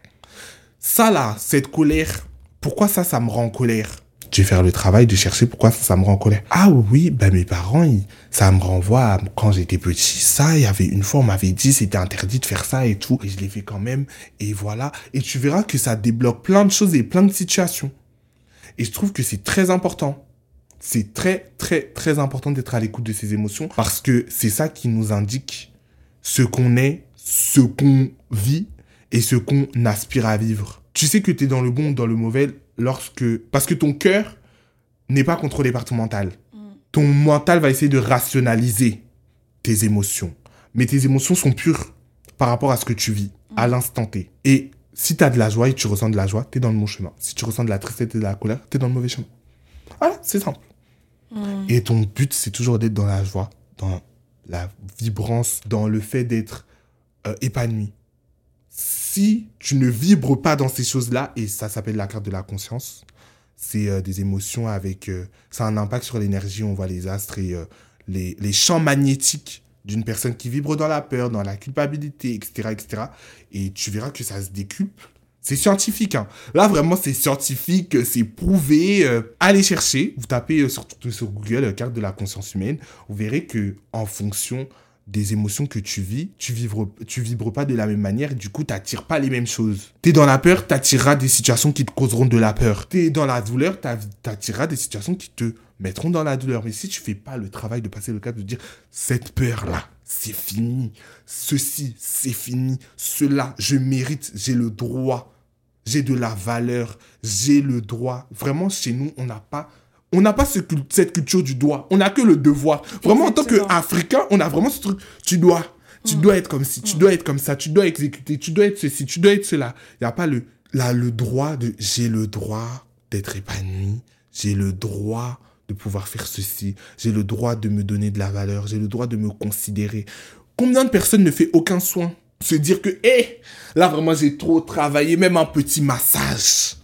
Ça, là, cette colère, pourquoi ça, ça me rend en colère? Je vais faire le travail de chercher pourquoi ça, me rend en colère. Ah oui, ben mes parents, ça me renvoie à quand j'étais petit. Ça, il y avait une fois, on m'avait dit c'était interdit de faire ça et tout. Et je l'ai fait quand même. Et voilà. Et tu verras que ça débloque plein de choses et plein de situations. Et je trouve que c'est très important. C'est très, très, très important d'être à l'écoute de ses émotions parce que c'est ça qui nous indique ce qu'on est, ce qu'on vit et ce qu'on aspire à vivre. Tu sais que tu es dans le bon ou dans le mauvais lorsque... Parce que ton cœur n'est pas contrôlé par ton mental. Ton mental va essayer de rationaliser tes émotions. Mais tes émotions sont pures par rapport à ce que tu vis à l'instant T. Et si tu as de la joie et tu ressens de la joie, tu es dans le bon chemin. Si tu ressens de la tristesse et de la colère, tu es dans le mauvais chemin. Voilà, c'est simple. Mm. Et ton but, c'est toujours d'être dans la joie, dans la vibrance, dans le fait d'être euh, épanoui. Si tu ne vibres pas dans ces choses-là, et ça s'appelle la carte de la conscience, c'est euh, des émotions avec... euh, ça un impact sur l'énergie, on voit les astres et euh, les, champs magnétiques d'une personne qui vibre dans la peur, dans la culpabilité, etc., etc. Et tu verras que ça se décuple. C'est scientifique. Hein. Là, vraiment, c'est scientifique, c'est prouvé. euh, allez chercher. Vous tapez sur, Google carte de la conscience humaine. Vous verrez que en fonction des émotions que tu vis, tu vibres, tu vibres pas de la même manière. Du coup, t'attires pas les mêmes choses. T'es dans la peur, t'attireras des situations qui te causeront de la peur. T'es dans la douleur, t'attireras des situations qui te mettront dans la douleur. Mais si tu fais pas le travail de passer le cap, de dire cette peur-là, c'est fini. Ceci, c'est fini. Cela, je mérite, j'ai le droit. J'ai de la valeur. J'ai le droit. Vraiment, chez nous, on n'a pas. On n'a pas ce cette culture du droit. On n'a que le devoir. Vraiment, en tant qu'Africain, on a vraiment ce truc. Tu dois. Tu dois être comme ci, tu dois être comme ça, tu dois exécuter, tu dois être ceci, tu dois être cela. Il n'y a pas le, là, le droit de. J'ai le droit d'être épanoui. J'ai le droit de pouvoir faire ceci. J'ai le droit de me donner de la valeur. J'ai le droit de me considérer. Combien de personnes ne fait aucun soin? Se dire que, hé, là vraiment j'ai trop travaillé, même un petit massage.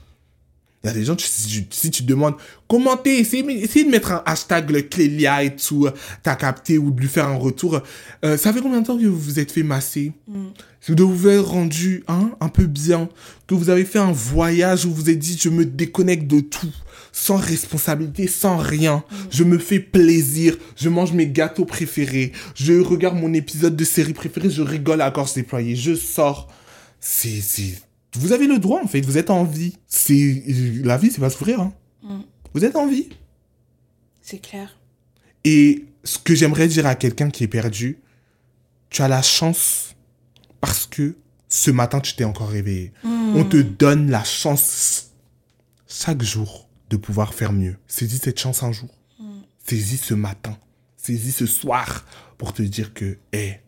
Il y a des gens, tu- si, tu- si tu demandes, commentez, essayez, essayez de mettre un hashtag le Clélia et tout, t'as capté, ou de lui faire un retour. Euh, ça fait combien de temps que vous vous êtes fait masser? De vous vous êtes rendu hein, un peu bien, que vous avez fait un voyage où vous vous êtes dit je me déconnecte de tout, sans responsabilité, sans rien, je me fais plaisir, je mange mes gâteaux préférés, je regarde mon épisode de série préférée, je rigole à gorge déployée, je sors. C'est, vous avez le droit en fait, vous êtes en vie. C'est, la vie c'est pas souffrir. Hein. Mm. Vous êtes en vie. C'est clair. Et ce que j'aimerais dire à quelqu'un qui est perdu, tu as la chance parce que ce matin tu t'es encore réveillé. On te donne la chance chaque jour de pouvoir faire mieux. Saisis cette chance un jour. Saisis ce matin. Saisis ce soir pour te dire que, hé,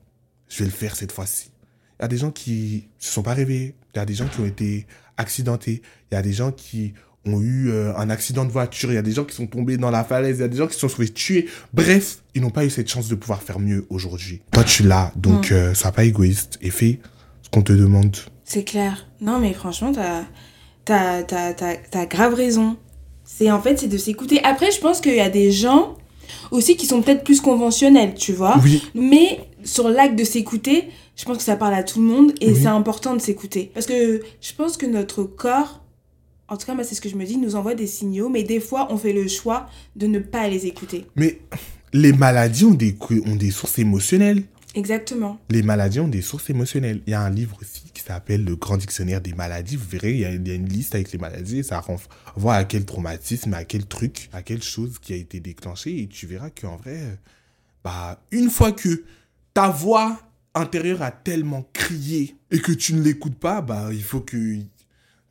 je vais le faire cette fois-ci. Il y a des gens qui se sont pas réveillés. Il y a des gens qui ont été accidentés. Il y a des gens qui ont eu euh, un accident de voiture. Il y a des gens qui sont tombés dans la falaise. Il y a des gens qui se sont trouvés tués. Bref, ils n'ont pas eu cette chance de pouvoir faire mieux aujourd'hui. Toi, tu l'as. Donc, euh, sois pas égoïste et fais ce qu'on te demande. C'est clair. Non, mais franchement, t'as t'as t'as t'as t'as grave raison. C'est en fait, c'est de s'écouter. Après, je pense qu'il y a des gens aussi qui sont peut-être plus conventionnels, tu vois. Oui. Mais sur l'acte de s'écouter, je pense que ça parle à tout le monde et Oui. c'est important de s'écouter. Parce que je pense que notre corps, en tout cas, moi, c'est ce que je me dis, nous envoie des signaux, mais des fois, on fait le choix de ne pas les écouter. Mais les maladies ont des, ont des sources émotionnelles. Exactement. Les maladies ont des sources émotionnelles. Il y a un livre aussi qui s'appelle Le Grand Dictionnaire des maladies. Vous verrez, il y, a, il y a une liste avec les maladies et ça renvoie à quel traumatisme, à quel truc, à quelle chose qui a été déclenchée. Et tu verras qu'en vrai, bah, une fois que ta voix intérieure a tellement crié et que tu ne l'écoutes pas, bah, il faut que.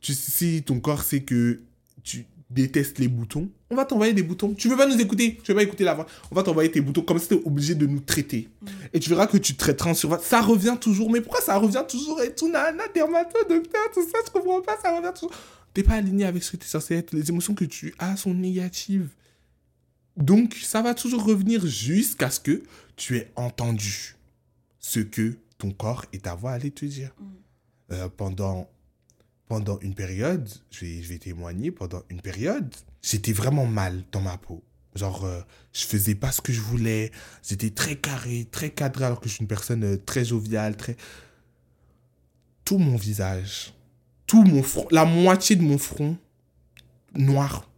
Tu, si ton corps sait que tu détestes les boutons, on va t'envoyer des boutons. Tu veux pas nous écouter, tu veux pas écouter la voix? On va t'envoyer tes boutons comme si tu obligé de nous traiter. Et tu verras que tu traiteras en surface. Ça revient toujours. Mais pourquoi ça revient toujours? Et tout Nana, dermato, docteur, tout ça, je comprends pas, ça revient toujours. T'es pas aligné avec ce que tu es censé être. Les émotions que tu as sont négatives. Donc, ça va toujours revenir jusqu'à ce que tu aies entendu ce que ton corps et ta voix allaient te dire. Euh, pendant, pendant une période, je vais, je vais témoigner, pendant une période, j'étais vraiment mal dans ma peau. Genre, euh, je faisais pas ce que je voulais. J'étais très carré, très cadré, alors que je suis une personne euh, très joviale, très. Tout mon visage, tout mon front, la moitié de mon front, noir.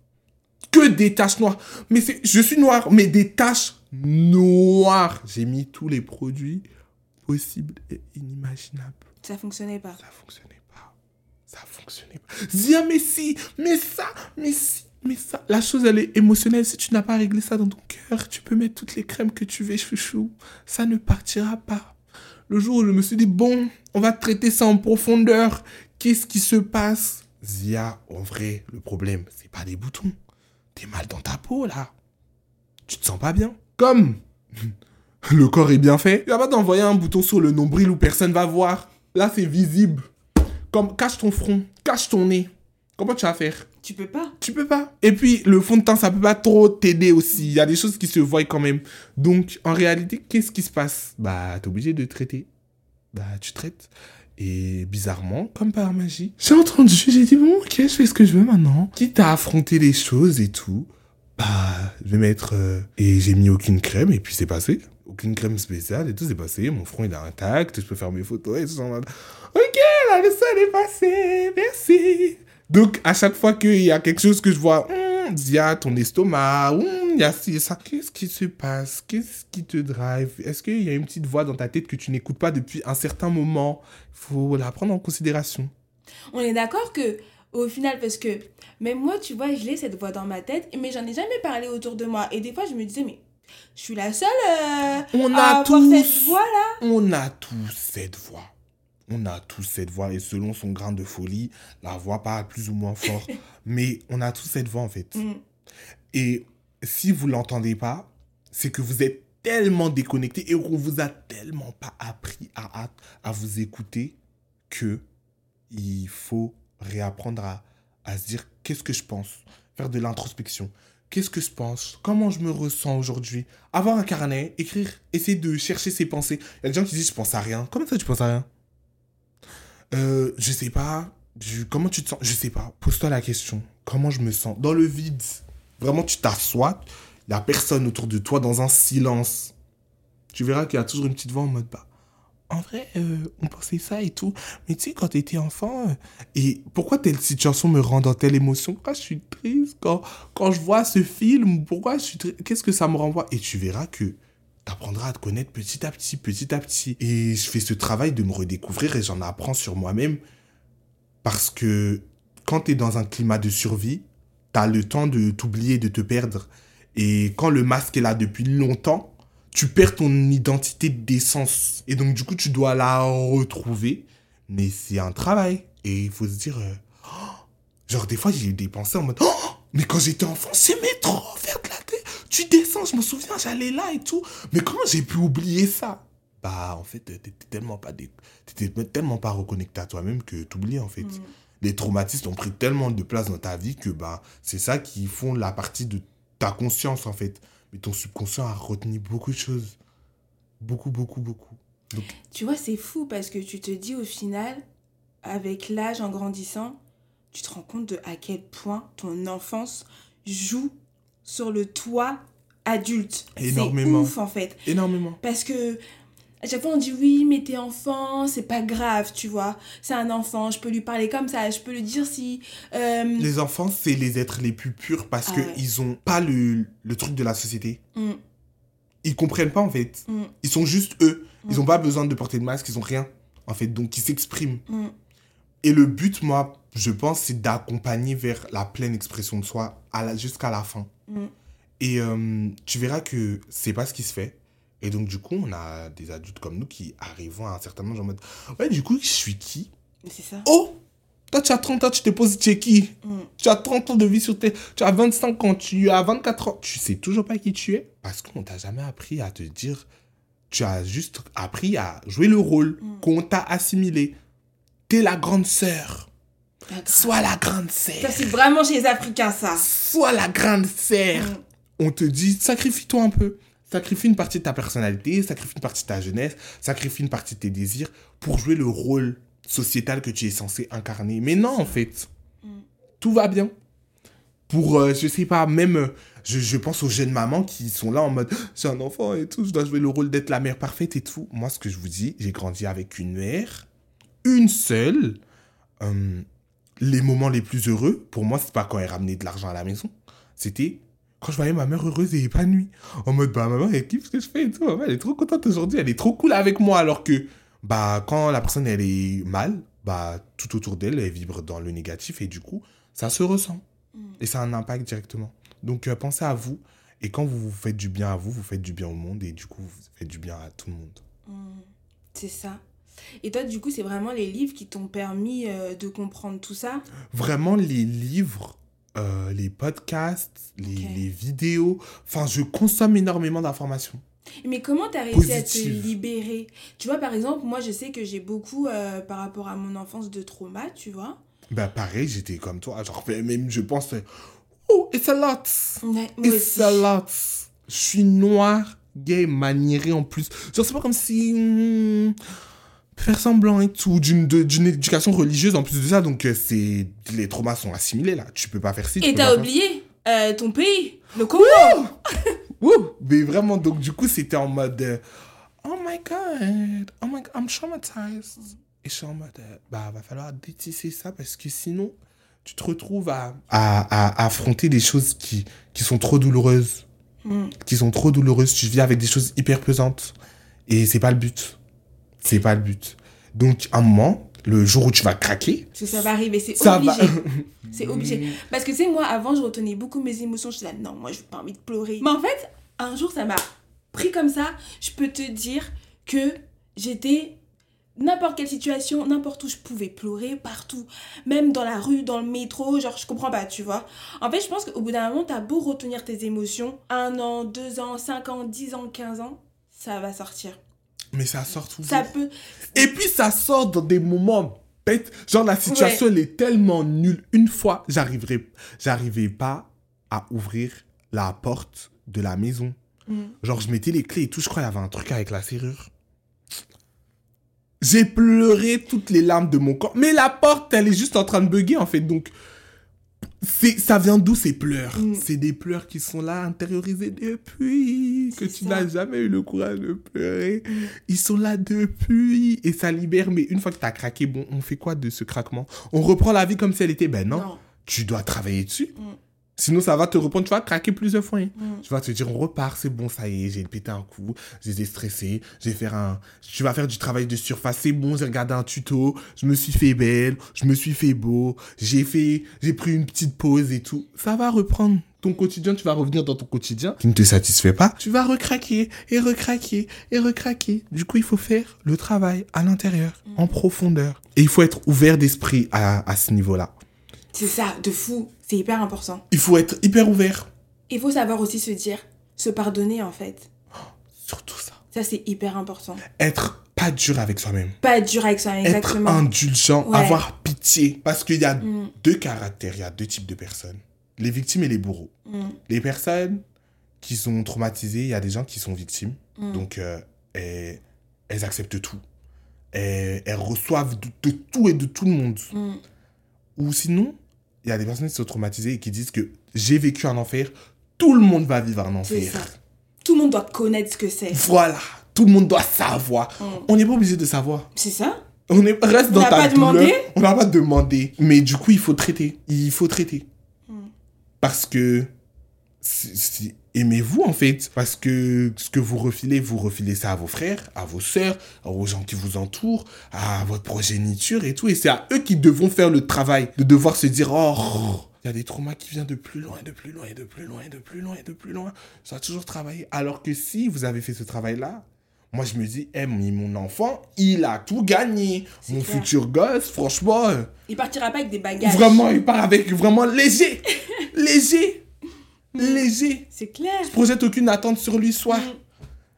Que des taches noires. Mais je suis noir, mais des taches noires. J'ai mis tous les produits possibles et inimaginables. Ça fonctionnait pas. Ça fonctionnait pas. Ça fonctionnait pas. Zia, mais si, mais ça, mais si, mais ça. La chose, elle est émotionnelle. Si tu n'as pas réglé ça dans ton cœur, tu peux mettre toutes les crèmes que tu veux, chouchou. Ça ne partira pas. Le jour où je me suis dit, bon, on va traiter ça en profondeur. Qu'est-ce qui se passe? Zia, en vrai, le problème, c'est pas des boutons. T'es mal dans ta peau, là. Tu te sens pas bien. Comme <laughs> le corps est bien fait, il va pas t'envoyer un bouton sur le nombril où personne va voir. Là, c'est visible. Comme cache ton front, cache ton nez. Comment tu vas faire? Tu peux pas. Tu peux pas. Et puis, le fond de teint, ça peut pas trop t'aider aussi. Il y a des choses qui se voient quand même. Donc, en réalité, qu'est-ce qui se passe? Bah, t'es obligé de traiter. Bah, tu traites. Et bizarrement, comme par magie, j'ai entendu, j'ai dit, bon, ok, je fais ce que je veux maintenant. Quitte à affronter les choses et tout, bah, je vais mettre... euh, Et j'ai mis aucune crème et puis c'est passé. Aucune crème spéciale et tout, c'est passé. Mon front, il est intact, je peux faire mes photos et tout. en Ok, la leçon est passée, merci. Donc, à chaque fois qu'il y a quelque chose que je vois, Hum, Zia, ton estomac, hum, il y a ça, qu'est-ce qui se passe? Qu'est-ce qui te drive? Est-ce qu'il y a une petite voix dans ta tête que tu n'écoutes pas depuis un certain moment? Il faut la prendre en considération. On est d'accord que, au final, parce que même moi, tu vois, je l'ai cette voix dans ma tête, mais j'en ai jamais parlé autour de moi. Et des fois, je me disais, mais je suis la seule euh, On à a avoir tous- cette voix-là. On a tous cette voix. On a tous cette voix et selon son grain de folie, la voix parle plus ou moins fort. <laughs> mais on a tous cette voix en fait. Mm. Et si vous l'entendez pas, c'est que vous êtes tellement déconnecté et qu'on vous a tellement pas appris à, à, à vous écouter que il faut réapprendre à, à se dire qu'est-ce que je pense, faire de l'introspection. Qu'est-ce que je pense? Comment je me ressens aujourd'hui? Avoir un carnet, écrire, essayer de chercher ses pensées. Il y a des gens qui disent je pense à rien. Comment ça tu penses à rien? Euh, Je sais pas. Comment tu te sens? Je sais pas. Pose-toi la question. Comment je me sens? Dans le vide. Vraiment, tu t'assois. Il n'y a personne autour de toi dans un silence. Tu verras qu'il y a toujours une petite voix en mode bah. En vrai, euh, on pensait ça et tout. Mais tu sais, quand t'étais enfant, euh, et pourquoi telle situation me rend dans telle émotion? Pourquoi je suis triste quand, quand je vois ce film? Pourquoi je suis triste? Qu'est-ce que ça me renvoie? Et tu verras que t'apprendras à te connaître petit à petit, petit à petit. Et je fais ce travail de me redécouvrir et j'en apprends sur moi-même. Parce que quand t'es dans un climat de survie, t'as le temps de t'oublier, de te perdre. Et quand le masque est là depuis longtemps, tu perds ton identité d'essence. Et donc, du coup, tu dois la retrouver. Mais c'est un travail. Et il faut se dire... euh, oh, genre, des fois, j'ai eu des pensées en mode... Oh, mais quand j'étais enfant, j'aimais trop faire de la tête. Tu descends, je me souviens, j'allais là et tout. Mais comment j'ai pu oublier ça? Bah, en fait, t'étais tellement pas, tellement pas reconnecté à toi-même que t'oublies, en fait. Mm. Les traumatismes ont pris tellement de place dans ta vie que bah, c'est ça qui font la partie de ta conscience, en fait. Mais ton subconscient a retenu beaucoup de choses. Beaucoup, beaucoup, beaucoup. Tu vois, c'est fou parce que tu te dis au final, avec l'âge en grandissant, tu te rends compte de à quel point ton enfance joue sur le toi adulte. Énormément. C'est ouf en fait. Énormément. Parce que à chaque fois on dit oui, mais t'es enfant, c'est pas grave, tu vois. C'est un enfant, je peux lui parler comme ça, je peux lui dire si. euh, Les enfants, c'est les êtres les plus purs parce Ah que ouais. ils ont pas le, le truc de la société. mm, ils comprennent pas en fait. Mm. Ils sont juste eux. Ils ont pas besoin de porter de masque, ils ont rien en fait. Donc ils s'expriment. Mm. Et le but, moi, je pense, c'est d'accompagner vers la pleine expression de soi jusqu'à la fin. Mm. Et euh, tu verras que c'est pas ce qui se fait. Et donc, du coup, on a des adultes comme nous qui arrivons à un certain âge en mode Ouais, du coup, je suis qui? C'est ça. Oh Toi, tu as 30 ans, tu te poses, tu es qui? Mm. Tu as 30 ans de vie sur tes. Tu as 25 ans, tu as 24 ans. Tu sais toujours pas qui tu es? Parce qu'on t'a jamais appris à te dire. Tu as juste appris à jouer le rôle Mm. qu'on t'a assimilé. T'es la grande sœur. Sois la grande Ça, sœur. c'est vraiment chez les Africains, ça. Sois la grande sœur. Mm. On te dit, sacrifie-toi un peu. Sacrifie une partie de ta personnalité, sacrifie une partie de ta jeunesse, sacrifie une partie de tes désirs pour jouer le rôle sociétal que tu es censé incarner. Mais non, en fait. Mm. Tout va bien. Pour, euh, je sais pas, même, euh, je, je pense aux jeunes mamans qui sont là en mode, j'ai un enfant et tout, je dois jouer le rôle d'être la mère parfaite et tout. Moi, ce que je vous dis, j'ai grandi avec une mère, une seule. Euh, les moments les plus heureux, pour moi, c'est pas quand elle ramenait de l'argent à la maison. C'était quand je voyais ma mère heureuse et épanouie. En mode, bah, maman, elle kiffe ce que je fais et tout. Maman, elle est trop contente aujourd'hui. Elle est trop cool avec moi. Alors que, bah, quand la personne, elle est mal, bah, tout autour d'elle, elle vibre dans le négatif. Et du coup, ça se ressent. Mm. Et ça a un impact directement. Donc, euh, pensez à vous. Et quand vous vous faites du bien à vous, vous faites du bien au monde. Et du coup, vous faites du bien à tout le monde. Mm. C'est ça. Et toi, du coup, c'est vraiment les livres qui t'ont permis euh, de comprendre tout ça? Vraiment, les livres, euh, les podcasts, les, vidéos. Enfin, je consomme énormément d'informations. Mais comment t'as réussi à te libérer? Tu vois, par exemple, moi, je sais que j'ai beaucoup, euh, par rapport à mon enfance, de trauma, tu vois. Bah, pareil, j'étais comme toi. Genre, même, je pense, euh, oh, it's a lot. Ouais, It's aussi. a lot. Je suis noir, gay, maniéré en plus. Genre, c'est pas comme si. hmm, faire semblant et tout, d'une éducation religieuse en plus de ça. Donc, euh, c'est les traumas sont assimilés là. Tu peux pas faire ci. Et t'as oublié euh, ton pays, le Congo. <laughs> Wouh! Mais vraiment, donc du coup, c'était en mode euh, Oh my god, oh my god, I'm traumatized. Et je suis en mode euh, Bah, va falloir détisser ça parce que sinon, tu te retrouves à, à, à affronter des choses qui, qui sont trop douloureuses. Mm. Qui sont trop douloureuses. Tu vis avec des choses hyper pesantes. Et c'est pas le but. C'est pas le but. Donc, un moment, le jour où tu vas craquer, Parce que ça va arriver, c'est obligé. <laughs> C'est obligé. Parce que tu sais, moi, avant, je retenais beaucoup mes émotions. Je disais, non, moi, je n'ai pas envie de pleurer. Mais en fait, un jour, ça m'a pris comme ça. Je peux te dire que j'étais n'importe quelle situation, n'importe où je pouvais pleurer, partout. Même dans la rue, dans le métro, genre, je comprends pas, tu vois. En fait, je pense qu'au bout d'un moment, t'as beau retenir tes émotions, un an, deux ans, cinq ans, dix ans, quinze ans, ça va sortir. Mais ça sort toujours. Ça peut... Et puis ça sort dans des moments bêtes. Genre la situation elle est tellement nulle. Une fois, j'arriverai, j'arrivais pas à ouvrir la porte de la maison. Mm. Genre je mettais les clés et tout. Je crois qu'il y avait un truc avec la serrure. J'ai pleuré toutes les larmes de mon corps. Mais la porte, elle est juste en train de bugger en fait. Donc ça vient d'où ces pleurs? Mm. C'est des pleurs qui sont là intériorisés depuis que tu n'as jamais eu le courage de pleurer. Ils sont là depuis et ça libère. Mais une fois que tu as craqué, bon, on fait quoi de ce craquement? On reprend la vie comme si elle était? Ben non, Non. tu dois travailler dessus. Mm. Sinon, ça va te reprendre. Tu vas craquer plusieurs fois. hein. Mm. Tu vas te dire, on repart, c'est bon, ça y est, j'ai pété un coup, j'ai été stressé, j'ai fait un. Tu vas faire du travail de surface, c'est bon, j'ai regardé un tuto, je me suis fait belle, je me suis fait beau, j'ai fait. J'ai pris une petite pause et tout. Ça va reprendre. Ton quotidien, tu vas revenir dans ton quotidien qui ne te satisfait pas. Tu vas recraquer et recraquer et recraquer. Du coup, il faut faire le travail à l'intérieur, en profondeur. Et il faut être ouvert d'esprit à, à ce niveau-là. C'est ça, de fou. C'est hyper important. Il faut être hyper ouvert. Il faut savoir aussi se dire, se pardonner en fait. Surtout ça. Ça, c'est hyper important. Être pas dur avec soi-même. Pas être dur avec soi, Être exactement. indulgent, Ouais. avoir pitié. Parce qu'il y a Mm, deux caractères, il y a deux types de personnes. Les victimes et les bourreaux. mm, Les personnes qui sont traumatisées, il y a des gens qui sont victimes. mm. Donc, euh, elles, elles acceptent tout. Elles, elles reçoivent de, de tout et de tout le monde. Ou sinon, il y a des personnes qui sont traumatisées et qui disent que j'ai vécu un enfer, tout le monde va vivre un enfer. ça. Tout le monde doit connaître ce que c'est. Voilà, tout le monde doit savoir. Mm. On n'est pas obligé de savoir. C'est ça On est, reste On dans ta pas douleur. demandé On n'a pas demandé. Mais du coup, il faut traiter. Il faut traiter. Mm. Parce que aimez-vous en fait? Parce que ce que vous refilez, vous refilez ça à vos frères, à vos sœurs, aux gens qui vous entourent, à votre progéniture et tout. Et c'est à eux qui devront faire le travail de devoir se dire Oh, il y a des traumas qui viennent de plus loin, de plus loin, de plus loin, de plus loin, de plus loin. Ça a toujours travaillé. Alors que si vous avez fait ce travail-là, moi je me dis, eh, mais mon enfant, il a tout gagné. Mon clair. futur gosse, franchement. euh, Il partira pas avec des bagages. Vraiment, il part avec vraiment léger. <laughs> léger. Léger. C'est clair. Je projette aucune attente sur lui, soit. Mm.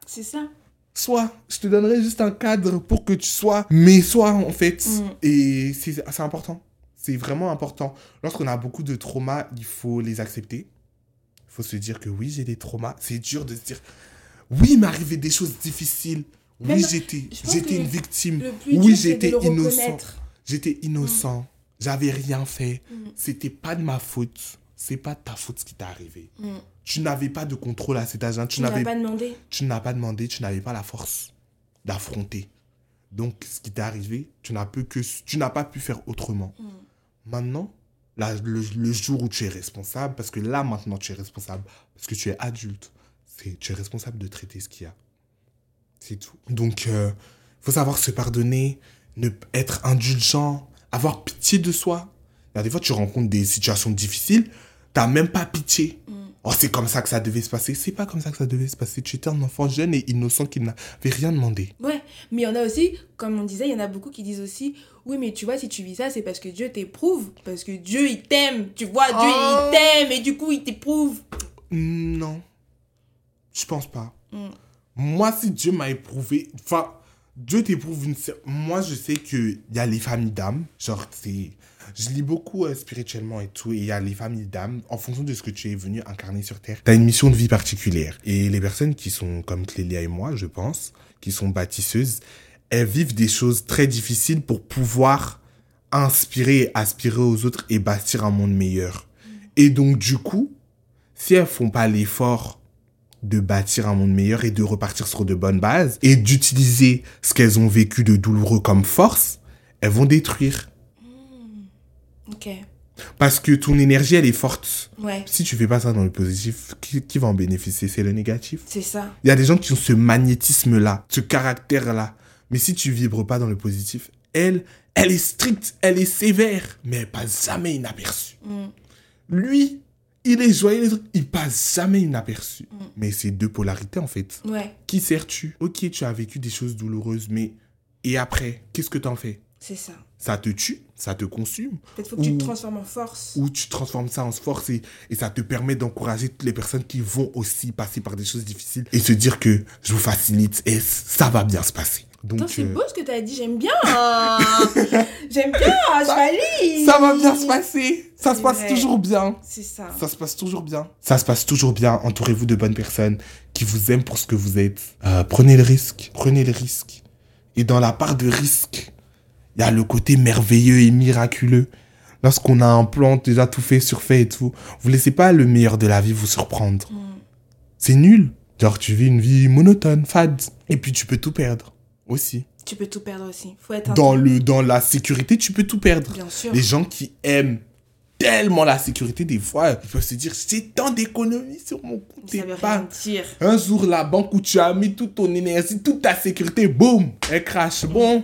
C'est ça. Soit. Je te donnerai juste un cadre pour que tu sois. Mais soit, en fait. Mm. Et c'est important. C'est vraiment important. Lorsqu'on a beaucoup de traumas, il faut les accepter. Il faut se dire que oui, j'ai des traumas. C'est dur de se dire. Oui, il m'est arrivé des choses difficiles. Oui, j'étais j'étais une victime. Oui, j'étais innocent. J'étais innocent. J'avais rien fait. Mm. C'était pas de ma faute. C'est pas ta faute ce qui t'est arrivé. Mm. Tu n'avais pas de contrôle à cet âge. hein. Tu n'avais pas demandé. tu n'as pas demandé, tu n'avais pas la force d'affronter. Donc, ce qui t'est arrivé, tu n'as pu que tu n'as pas pu faire autrement. Mm. Maintenant, là, le, le jour où tu es responsable, parce que là, maintenant, tu es responsable, parce que tu es adulte, c'est tu es responsable de traiter ce qu'il y a. C'est tout. Donc, il faut savoir se pardonner, ne être indulgent, avoir pitié de soi. Il y a des fois, tu rencontres des situations difficiles, t'as même pas pitié. Mm. Oh, c'est comme ça que ça devait se passer. C'est pas comme ça que ça devait se passer. Tu étais un enfant jeune et innocent qui n'avait rien demandé. Ouais, mais il y en a aussi, comme on disait, il y en a beaucoup qui disent aussi, oui, mais tu vois, si tu vis ça, c'est parce que Dieu t'éprouve, parce que Dieu, il t'aime, tu vois, Dieu, Oh. il t'aime, et du coup, il t'éprouve. Non. Je pense pas. Mm. Moi, si Dieu m'a éprouvé, enfin, Dieu t'éprouve une. Moi, je sais qu'il y a les familles d'âmes. Genre, c'est. Je lis beaucoup euh, spirituellement et tout. Et il y a les familles d'âmes. En fonction de ce que tu es venu incarner sur Terre, tu as une mission de vie particulière. Et les personnes qui sont comme Clélia et moi, je pense, qui sont bâtisseuses, elles vivent des choses très difficiles pour pouvoir inspirer aspirer aux autres et bâtir un monde meilleur. Et donc, du coup, si elles font pas l'effort de bâtir un monde meilleur et de repartir sur de bonnes bases et d'utiliser ce qu'elles ont vécu de douloureux comme force, elles vont détruire. Ok, Parce que ton énergie, elle est forte. ouais, Si tu fais pas ça dans le positif, qui, qui va en bénéficier? C'est le négatif? c'est ça. Il y a des gens qui ont ce magnétisme-là, ce caractère-là. Mais si tu vibres pas dans le positif, elle, elle est stricte, elle est sévère, mais elle passe jamais inaperçue. Mm. Lui, il est joyeux, il passe jamais inaperçu. Mais c'est deux polarités en fait. Ouais, Qui sers-tu? Ok, tu as vécu des choses douloureuses, mais et après, qu'est-ce que t'en fais? C'est ça. Ça te tue, ça te consume, Peut-être faut que tu Ou- te transformes en force. ou tu transformes ça en force et, et ça te permet d'encourager toutes les personnes qui vont aussi passer par des choses difficiles et se dire que je vous facilite et ça va bien se passer. Donc, c'est euh, beau ce que t'as dit, j'aime bien. <laughs> j'aime bien, je valide. ça va bien se passer. Ça se passe vrai. toujours bien. C'est ça. Ça se passe toujours bien. Ça se passe toujours bien. Entourez-vous de bonnes personnes qui vous aiment pour ce que vous êtes. Euh, prenez le risque. Prenez le risque. Et dans la part de risque, il y a le côté merveilleux et miraculeux. Lorsqu'on a un plan déjà tout fait, surfait et tout, vous laissez pas le meilleur de la vie vous surprendre. Mm. C'est nul. Genre, tu vis une vie monotone, fade. Et puis, tu peux tout perdre. Aussi. Tu peux tout perdre aussi. Faut être Dans, le, dans la sécurité, tu peux tout perdre. Bien sûr. Les gens qui aiment tellement la sécurité, des fois, ils peuvent se dire j'ai tant d'économies sur mon compte Ça veut rien épargne. dire. Un jour, la banque où tu as mis toute ton énergie, toute ta sécurité, boum, elle crache. Bon,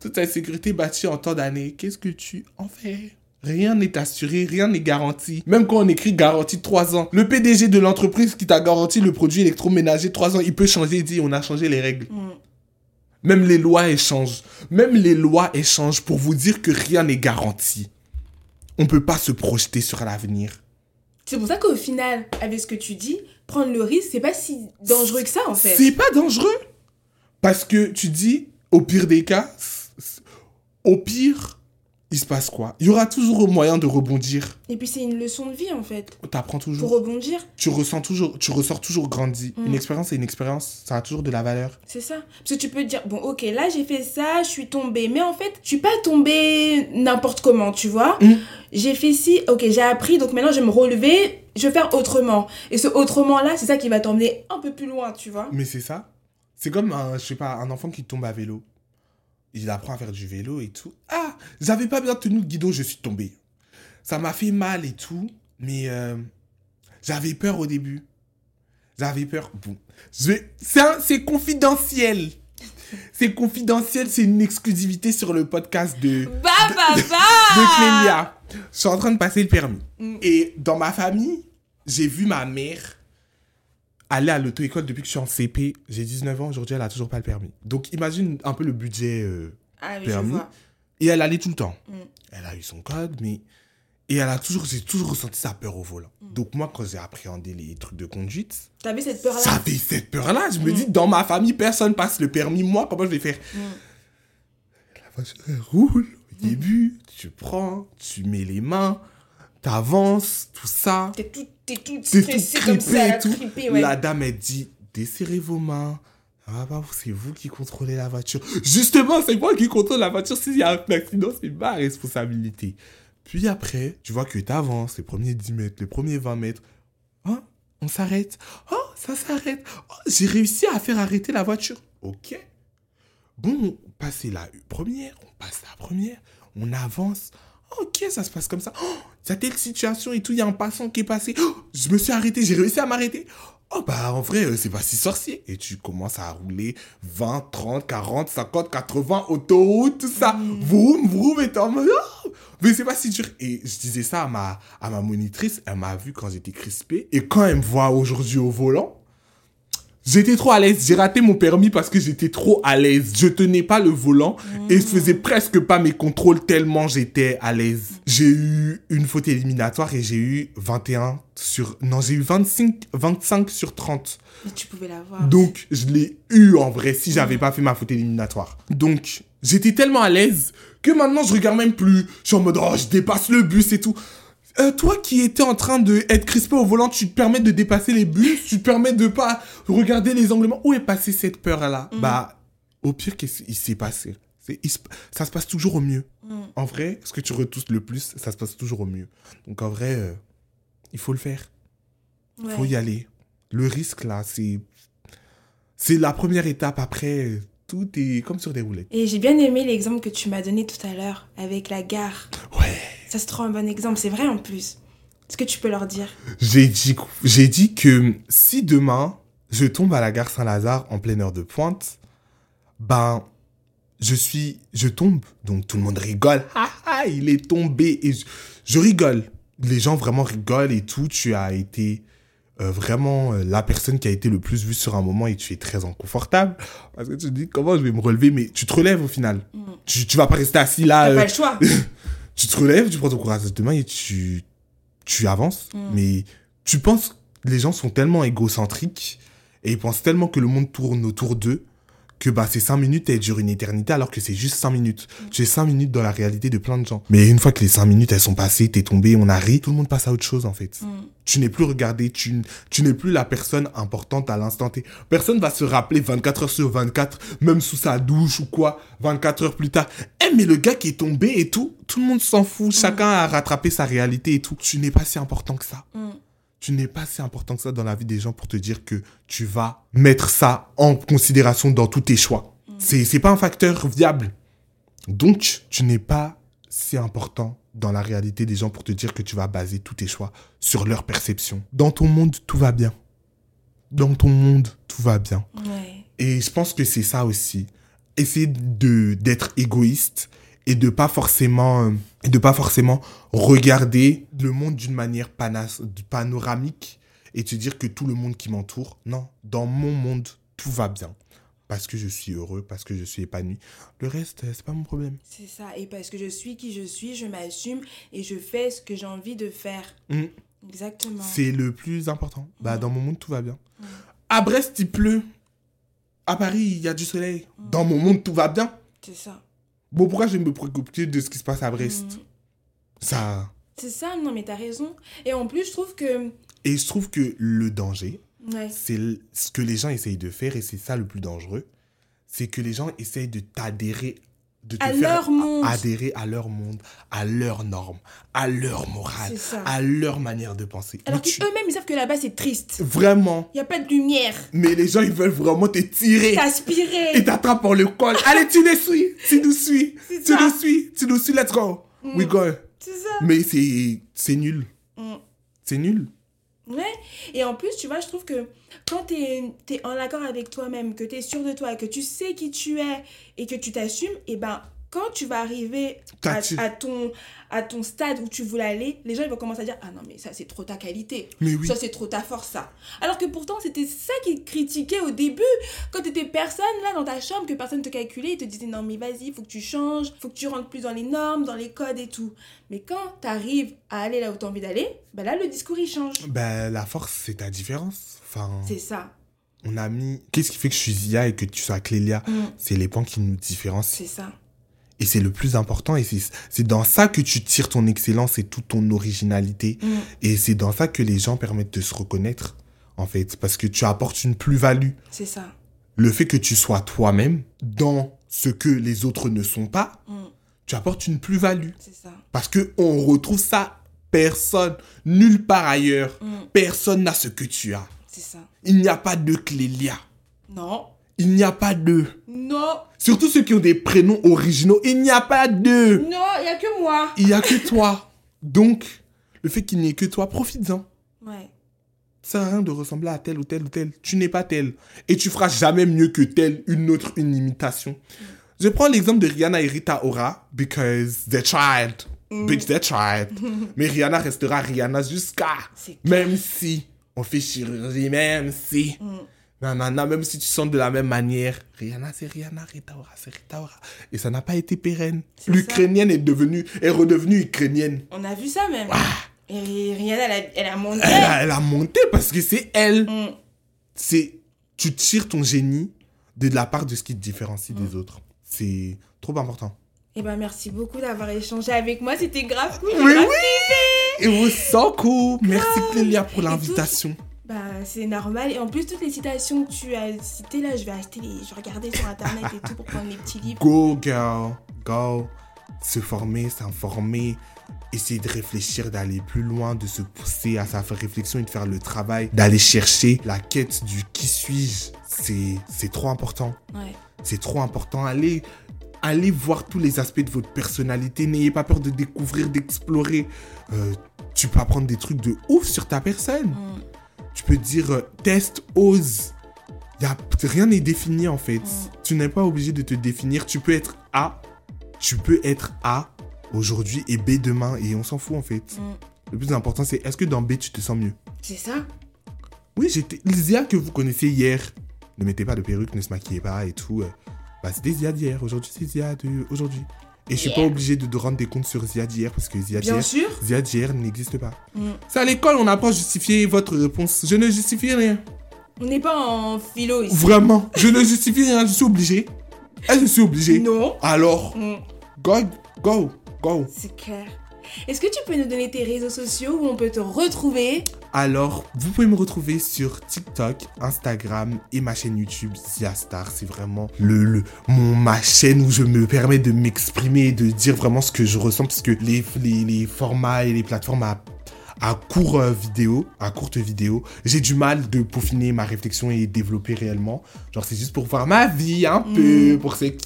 toute ta sécurité bâtie en temps d'années, qu'est-ce que tu en fais? Rien n'est assuré, rien n'est garanti. Même quand on écrit garantie 3 ans, le PDG de l'entreprise qui t'a garanti le produit électroménager 3 ans, il peut changer, il dit on a changé les règles. Mm. Même les lois échangent. Même les lois échangent pour vous dire que rien n'est garanti. On peut pas se projeter sur l'avenir. C'est pour ça qu'au final, avec ce que tu dis, prendre le risque, c'est pas si dangereux que ça en fait. C'est pas dangereux. Parce que tu dis, au pire des cas, au pire, il se passe quoi? Il y aura toujours moyen de rebondir. Et puis c'est une leçon de vie en fait. T'apprends Pour toujours. rebondir, Tu ressens toujours, tu ressors toujours grandi. Mm. Une expérience, c'est une expérience. Ça a toujours de la valeur. c'est ça. Parce que tu peux te dire, bon ok, là j'ai fait ça, je suis tombée. Mais en fait, je suis pas tombée n'importe comment, tu vois. Mm. J'ai fait ci, ok, j'ai appris, donc maintenant je vais me relever, je vais faire autrement. Et ce autrement-là, c'est ça qui va t'emmener un peu plus loin, tu vois. Mais c'est ça. C'est comme un, je sais pas, un enfant qui tombe à vélo. Il apprend à faire du vélo et tout. Ah, j'avais pas bien tenu le guidon, je suis tombé. Ça m'a fait mal et tout, mais euh, J'avais peur au début. J'avais peur. Bon, c'est confidentiel. C'est confidentiel, c'est une exclusivité sur le podcast de, Bah, bah, de bah Clélia. Je suis en train de passer le permis. Mm. Et dans ma famille, j'ai vu ma mère aller à l'auto-école depuis que je suis en CP. J'ai 19 ans, aujourd'hui, elle a toujours pas le permis. Donc, imagine un peu le budget euh, Ah oui, je permis. vois. Et elle allait tout le temps. Mm. Elle a eu son code, mais. Et elle a toujours, j'ai toujours ressenti sa peur au volant. Mm. Donc, moi, quand j'ai appréhendé les trucs de conduite, T'avais cette peur-là? j'avais cette peur-là. Je me Mm. dis, dans ma famille, personne passe le permis. Moi, comment je vais faire? La voiture, elle roule. Au début, tu prends, tu mets les mains, t'avances, tout ça. T'es tout, t'es tout stressé comme crispé ça, et la tout. ouais. La dame, elle dit, desserrez vos mains. Ah bah, c'est vous qui contrôlez la voiture. Justement, c'est moi qui contrôle la voiture. S'il y a un accident, c'est ma responsabilité. Puis après, tu vois que t'avances, les premiers 10 mètres, les premiers 20 mètres. Hein? On s'arrête. Oh, ça s'arrête. Oh, J'ai réussi à faire arrêter la voiture. Ok. Bon, on passe la première, on passe la première, on avance. Ok, ça se passe comme ça. Oh, il y a telle situation et tout, il y a un passant qui est passé. Oh, je me suis arrêté, j'ai réussi à m'arrêter. Oh bah en vrai, euh, c'est pas si sorcier. Et tu commences à rouler 20, 30, 40, 50, 80, autoroute, tout ça. Vroom, vroom, et t'es en mode, oh, mais c'est pas si dur. Et je disais ça à ma, à ma monitrice, elle m'a vu quand j'étais crispé. Et quand elle me voit aujourd'hui au volant, J'étais trop à l'aise. J'ai raté mon permis parce que j'étais trop à l'aise. Je tenais pas le volant et je faisais presque pas mes contrôles tellement j'étais à l'aise. J'ai eu une faute éliminatoire et j'ai eu 21 sur... Non, j'ai eu 25, 25 sur 30. Mais tu pouvais l'avoir. Donc, je l'ai eu en vrai si j'avais pas fait ma faute éliminatoire. Donc, j'étais tellement à l'aise que maintenant je regarde même plus. Je suis en mode, oh, je dépasse le bus et tout. Euh, toi qui étais en train de être crispé au volant, tu te permets de dépasser les bus, tu te permets de pas regarder les angles morts. Où est passée cette peur-là? Bah, au pire, qu'est-ce qui s'est passé? Il se- Ça se passe toujours au mieux. Mm. En vrai, ce que tu retousses le plus, ça se passe toujours au mieux. Donc en vrai, euh, il faut le faire. Ouais. faut y aller. Le risque, là, c'est. C'est la première étape. Après, tout est comme sur des roulettes. Et j'ai bien aimé l'exemple que tu m'as donné tout à l'heure avec la gare. Ça, c'est trop un bon exemple. C'est vrai en plus. Est-ce que tu peux leur dire? J'ai dit, j'ai dit que si demain, je tombe à la gare Saint-Lazare en pleine heure de pointe, ben, je suis. Je tombe. Donc tout le monde rigole. Ah ah, il est tombé. Et je, je rigole. Les gens vraiment rigolent et tout. Tu as été. euh, vraiment euh, la personne qui a été le plus vue sur un moment et tu es très inconfortable parce que tu te dis comment je vais me relever? Mais tu te relèves au final tu, tu vas pas rester assis là T'as euh, pas le choix. <laughs> tu te relèves, tu prends ton courage de main et tu, tu avances. Mm. Mais tu penses, les gens sont tellement égocentriques et ils pensent tellement que le monde tourne autour d'eux que bah, ces 5 minutes, elles durent une éternité alors que c'est juste 5 minutes. Tu es 5 minutes dans la réalité de plein de gens. Mais une fois que les 5 minutes, elles sont passées, t'es tombé, on a ri, tout le monde passe à autre chose en fait. Mm. Tu n'es plus regardé, tu, tu n'es plus la personne importante à l'instant T. Personne va se rappeler 24 heures sur 24, même sous sa douche ou quoi, 24 heures plus tard. Eh, mais le gars qui est tombé et tout, tout le monde s'en fout. Chacun a rattrapé sa réalité et tout. Tu n'es pas si important que ça. Mm. Tu n'es pas si important que ça dans la vie des gens pour te dire que tu vas mettre ça en considération dans tous tes choix. C'est, c'est pas un facteur viable. Donc, tu n'es pas si important dans la réalité des gens pour te dire que tu vas baser tous tes choix sur leur perception. Dans ton monde, tout va bien. Dans ton monde, tout va bien. Ouais. Et je pense que c'est ça aussi. Essayer de d'être égoïste et de pas forcément euh, et de pas forcément regarder le monde d'une manière panas- panoramique et te dire que tout le monde qui m'entoure, non, dans mon monde, tout va bien parce que je suis heureux, parce que je suis épanoui. Le reste, euh, c'est pas mon problème. C'est ça. Et parce que je suis qui je suis, je m'assume et je fais ce que j'ai envie de faire. Mm. Exactement. C'est le plus important. Bah, dans mon monde, tout va bien. À Brest, il pleut. À Paris, il y a du soleil. Dans mon monde, tout va bien. C'est ça. Bon, pourquoi je vais me préoccuper de ce qui se passe à Brest? Mm. Ça. C'est ça, non mais t'as raison. Et en plus, je trouve que... Et je trouve que le danger, Ouais. c'est ce que les gens essayent de faire, et c'est ça le plus dangereux, c'est que les gens essayent de t'adhérer, de te À faire leur monde. adhérer à leur monde, à leurs normes, à leur morale, à leur manière de penser. Alors qu'eux-mêmes, ils savent que là-bas, c'est triste. Vraiment. Il n'y a pas de lumière. Mais les gens, ils veulent vraiment te tirer. T'aspirer. Et t'attrapent par le col. <laughs> Allez, tu les suis. Tu nous suis. Tu ça. nous suis. Tu nous suis. Let's go. We go. C'est ça. Mais c'est c'est nul. Mm. C'est nul. Ouais, et en plus, tu vois, je trouve que quand tu es, en accord avec toi-même, que tu es sûr de toi, que tu sais qui tu es et que tu t'assumes, et ben quand tu vas arriver à, ton, à ton stade où tu voulais aller, les gens ils vont commencer à dire Ah non, mais ça c'est trop ta qualité. Mais oui. Ça c'est trop ta force, ça. Alors que pourtant c'était ça qu'ils critiquaient au début. Quand tu étais personne là dans ta chambre, que personne te calculait, ils te disaient Non, mais vas-y, faut que tu changes, faut que tu rentres plus dans les normes, dans les codes et tout. Mais quand tu arrives à aller là où tu as envie d'aller, ben là le discours il change. Ben la force c'est ta différence. Enfin. C'est ça. On a mis. Qu'est-ce qui fait que je suis Zia et que tu sois Clélia? Mm. C'est les points qui nous différencient. C'est ça. Et c'est le plus important. Et c'est dans ça que tu tires ton excellence et toute ton originalité. Mm. Et c'est dans ça que les gens permettent de se reconnaître, en fait. Parce que tu apportes une plus-value. C'est ça. Le fait que tu sois toi-même dans ce que les autres ne sont pas, mm. tu apportes une plus-value. C'est ça. Parce que on retrouve ça personne, nulle part ailleurs. Mm. Personne n'a ce que tu as. C'est ça. Il n'y a pas de Clélia. Non. Il n'y a pas d'eux. Non. Surtout ceux qui ont des prénoms originaux, il n'y a pas d'eux. Non, il n'y a que moi. Il n'y a que toi. Donc, le fait qu'il n'y ait que toi, profites-en. Ouais. Ça sert à rien de ressembler à tel ou tel ou tel. Tu n'es pas tel. Et tu feras jamais mieux que tel, une autre, une imitation. Je prends l'exemple de Rihanna et Rita Ora, because they're child. Mm. Bitch, they're child. <laughs> Mais Rihanna restera Rihanna jusqu'à. Même si on fait chirurgie, même si. Mm. Non, non, non, même si tu sens de la même manière, Rihanna, c'est Rihanna, Rita Ora, c'est Rita Ora. Et ça n'a pas été pérenne. L'Ukrainienne est devenue, est redevenue ukrainienne. On a vu ça même. Ah. Et Rihanna, elle a, elle a monté. Elle a, monté parce que c'est elle. Mm. C'est, tu tires ton génie de la part de ce qui te différencie des mm. autres. C'est trop important. Eh ben, merci beaucoup d'avoir échangé avec moi. C'était grave cool. Oui, oui. Et vous so cool. Merci Clélia pour l'invitation. Bah, c'est normal. Et en plus, toutes les citations que tu as citées là, je vais acheter les. Je vais regarder sur internet et tout pour prendre les petits livres. Go, girl. Go. Se former, s'informer. Essayer de réfléchir, d'aller plus loin, de se pousser à sa réflexion et de faire le travail, d'aller chercher la quête du qui suis-je. C'est trop important. Ouais. C'est trop important. Allez, allez voir tous les aspects de votre personnalité. N'ayez pas peur de découvrir, d'explorer. Euh, tu peux apprendre des trucs de ouf sur ta personne. Mm tu peux dire euh, test, ose. Y a, rien n'est défini en fait. Mm. Tu n'es pas obligé de te définir. Tu peux être A, tu peux être A aujourd'hui et B demain et on s'en fout en fait. Mm. Le plus important c'est est-ce que dans B tu te sens mieux? C'est ça Oui, j'étais. Zia que vous connaissez hier, ne mettez pas de perruque, ne se maquillez pas et tout. Euh, bah c'était Zia d'hier, aujourd'hui c'est Zia d'aujourd'hui. Et je suis pas obligé de, rendre des comptes sur Zia d'hier parce que Zia d'hier n'existe pas. Mm. C'est à l'école, on apprend à justifier votre réponse. Je ne justifie rien. On n'est pas en philo ici. Vraiment, je ne justifie rien, je suis obligé. Que je suis obligé Non. Alors, mm. go, go, go. C'est clair. Est-ce que tu peux nous donner tes réseaux sociaux où on peut te retrouver? Alors, vous pouvez me retrouver sur TikTok, Instagram et ma chaîne YouTube Ziastar. C'est vraiment le, mon, ma chaîne où je me permets de m'exprimer et de dire vraiment ce que je ressens parce que les, les, les formats et les plateformes à à court euh, vidéo, à courte vidéo, j'ai du mal de peaufiner ma réflexion et développer réellement. Genre, c'est juste pour voir ma vie un peu, mm. pour, celles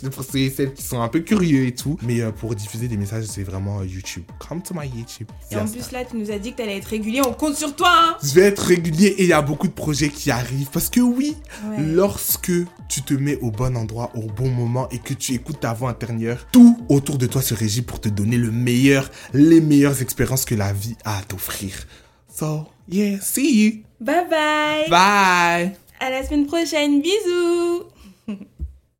qui sont un peu curieux et tout. Mais euh, pour diffuser des messages, c'est vraiment euh, YouTube. Come to my YouTube. Et en plus, là, tu nous as dit que tu allais être régulier. On compte sur toi. Hein. Je vais être régulier et il y a beaucoup de projets qui arrivent. Parce que oui, lorsque tu te mets au bon endroit, au bon moment et que tu écoutes ta voix intérieure, tout autour de toi se régit pour te donner le meilleur, les meilleures expériences que la vie a à t'offrir. So, yeah, see you. Bye bye. Bye. À la semaine prochaine. Bisous.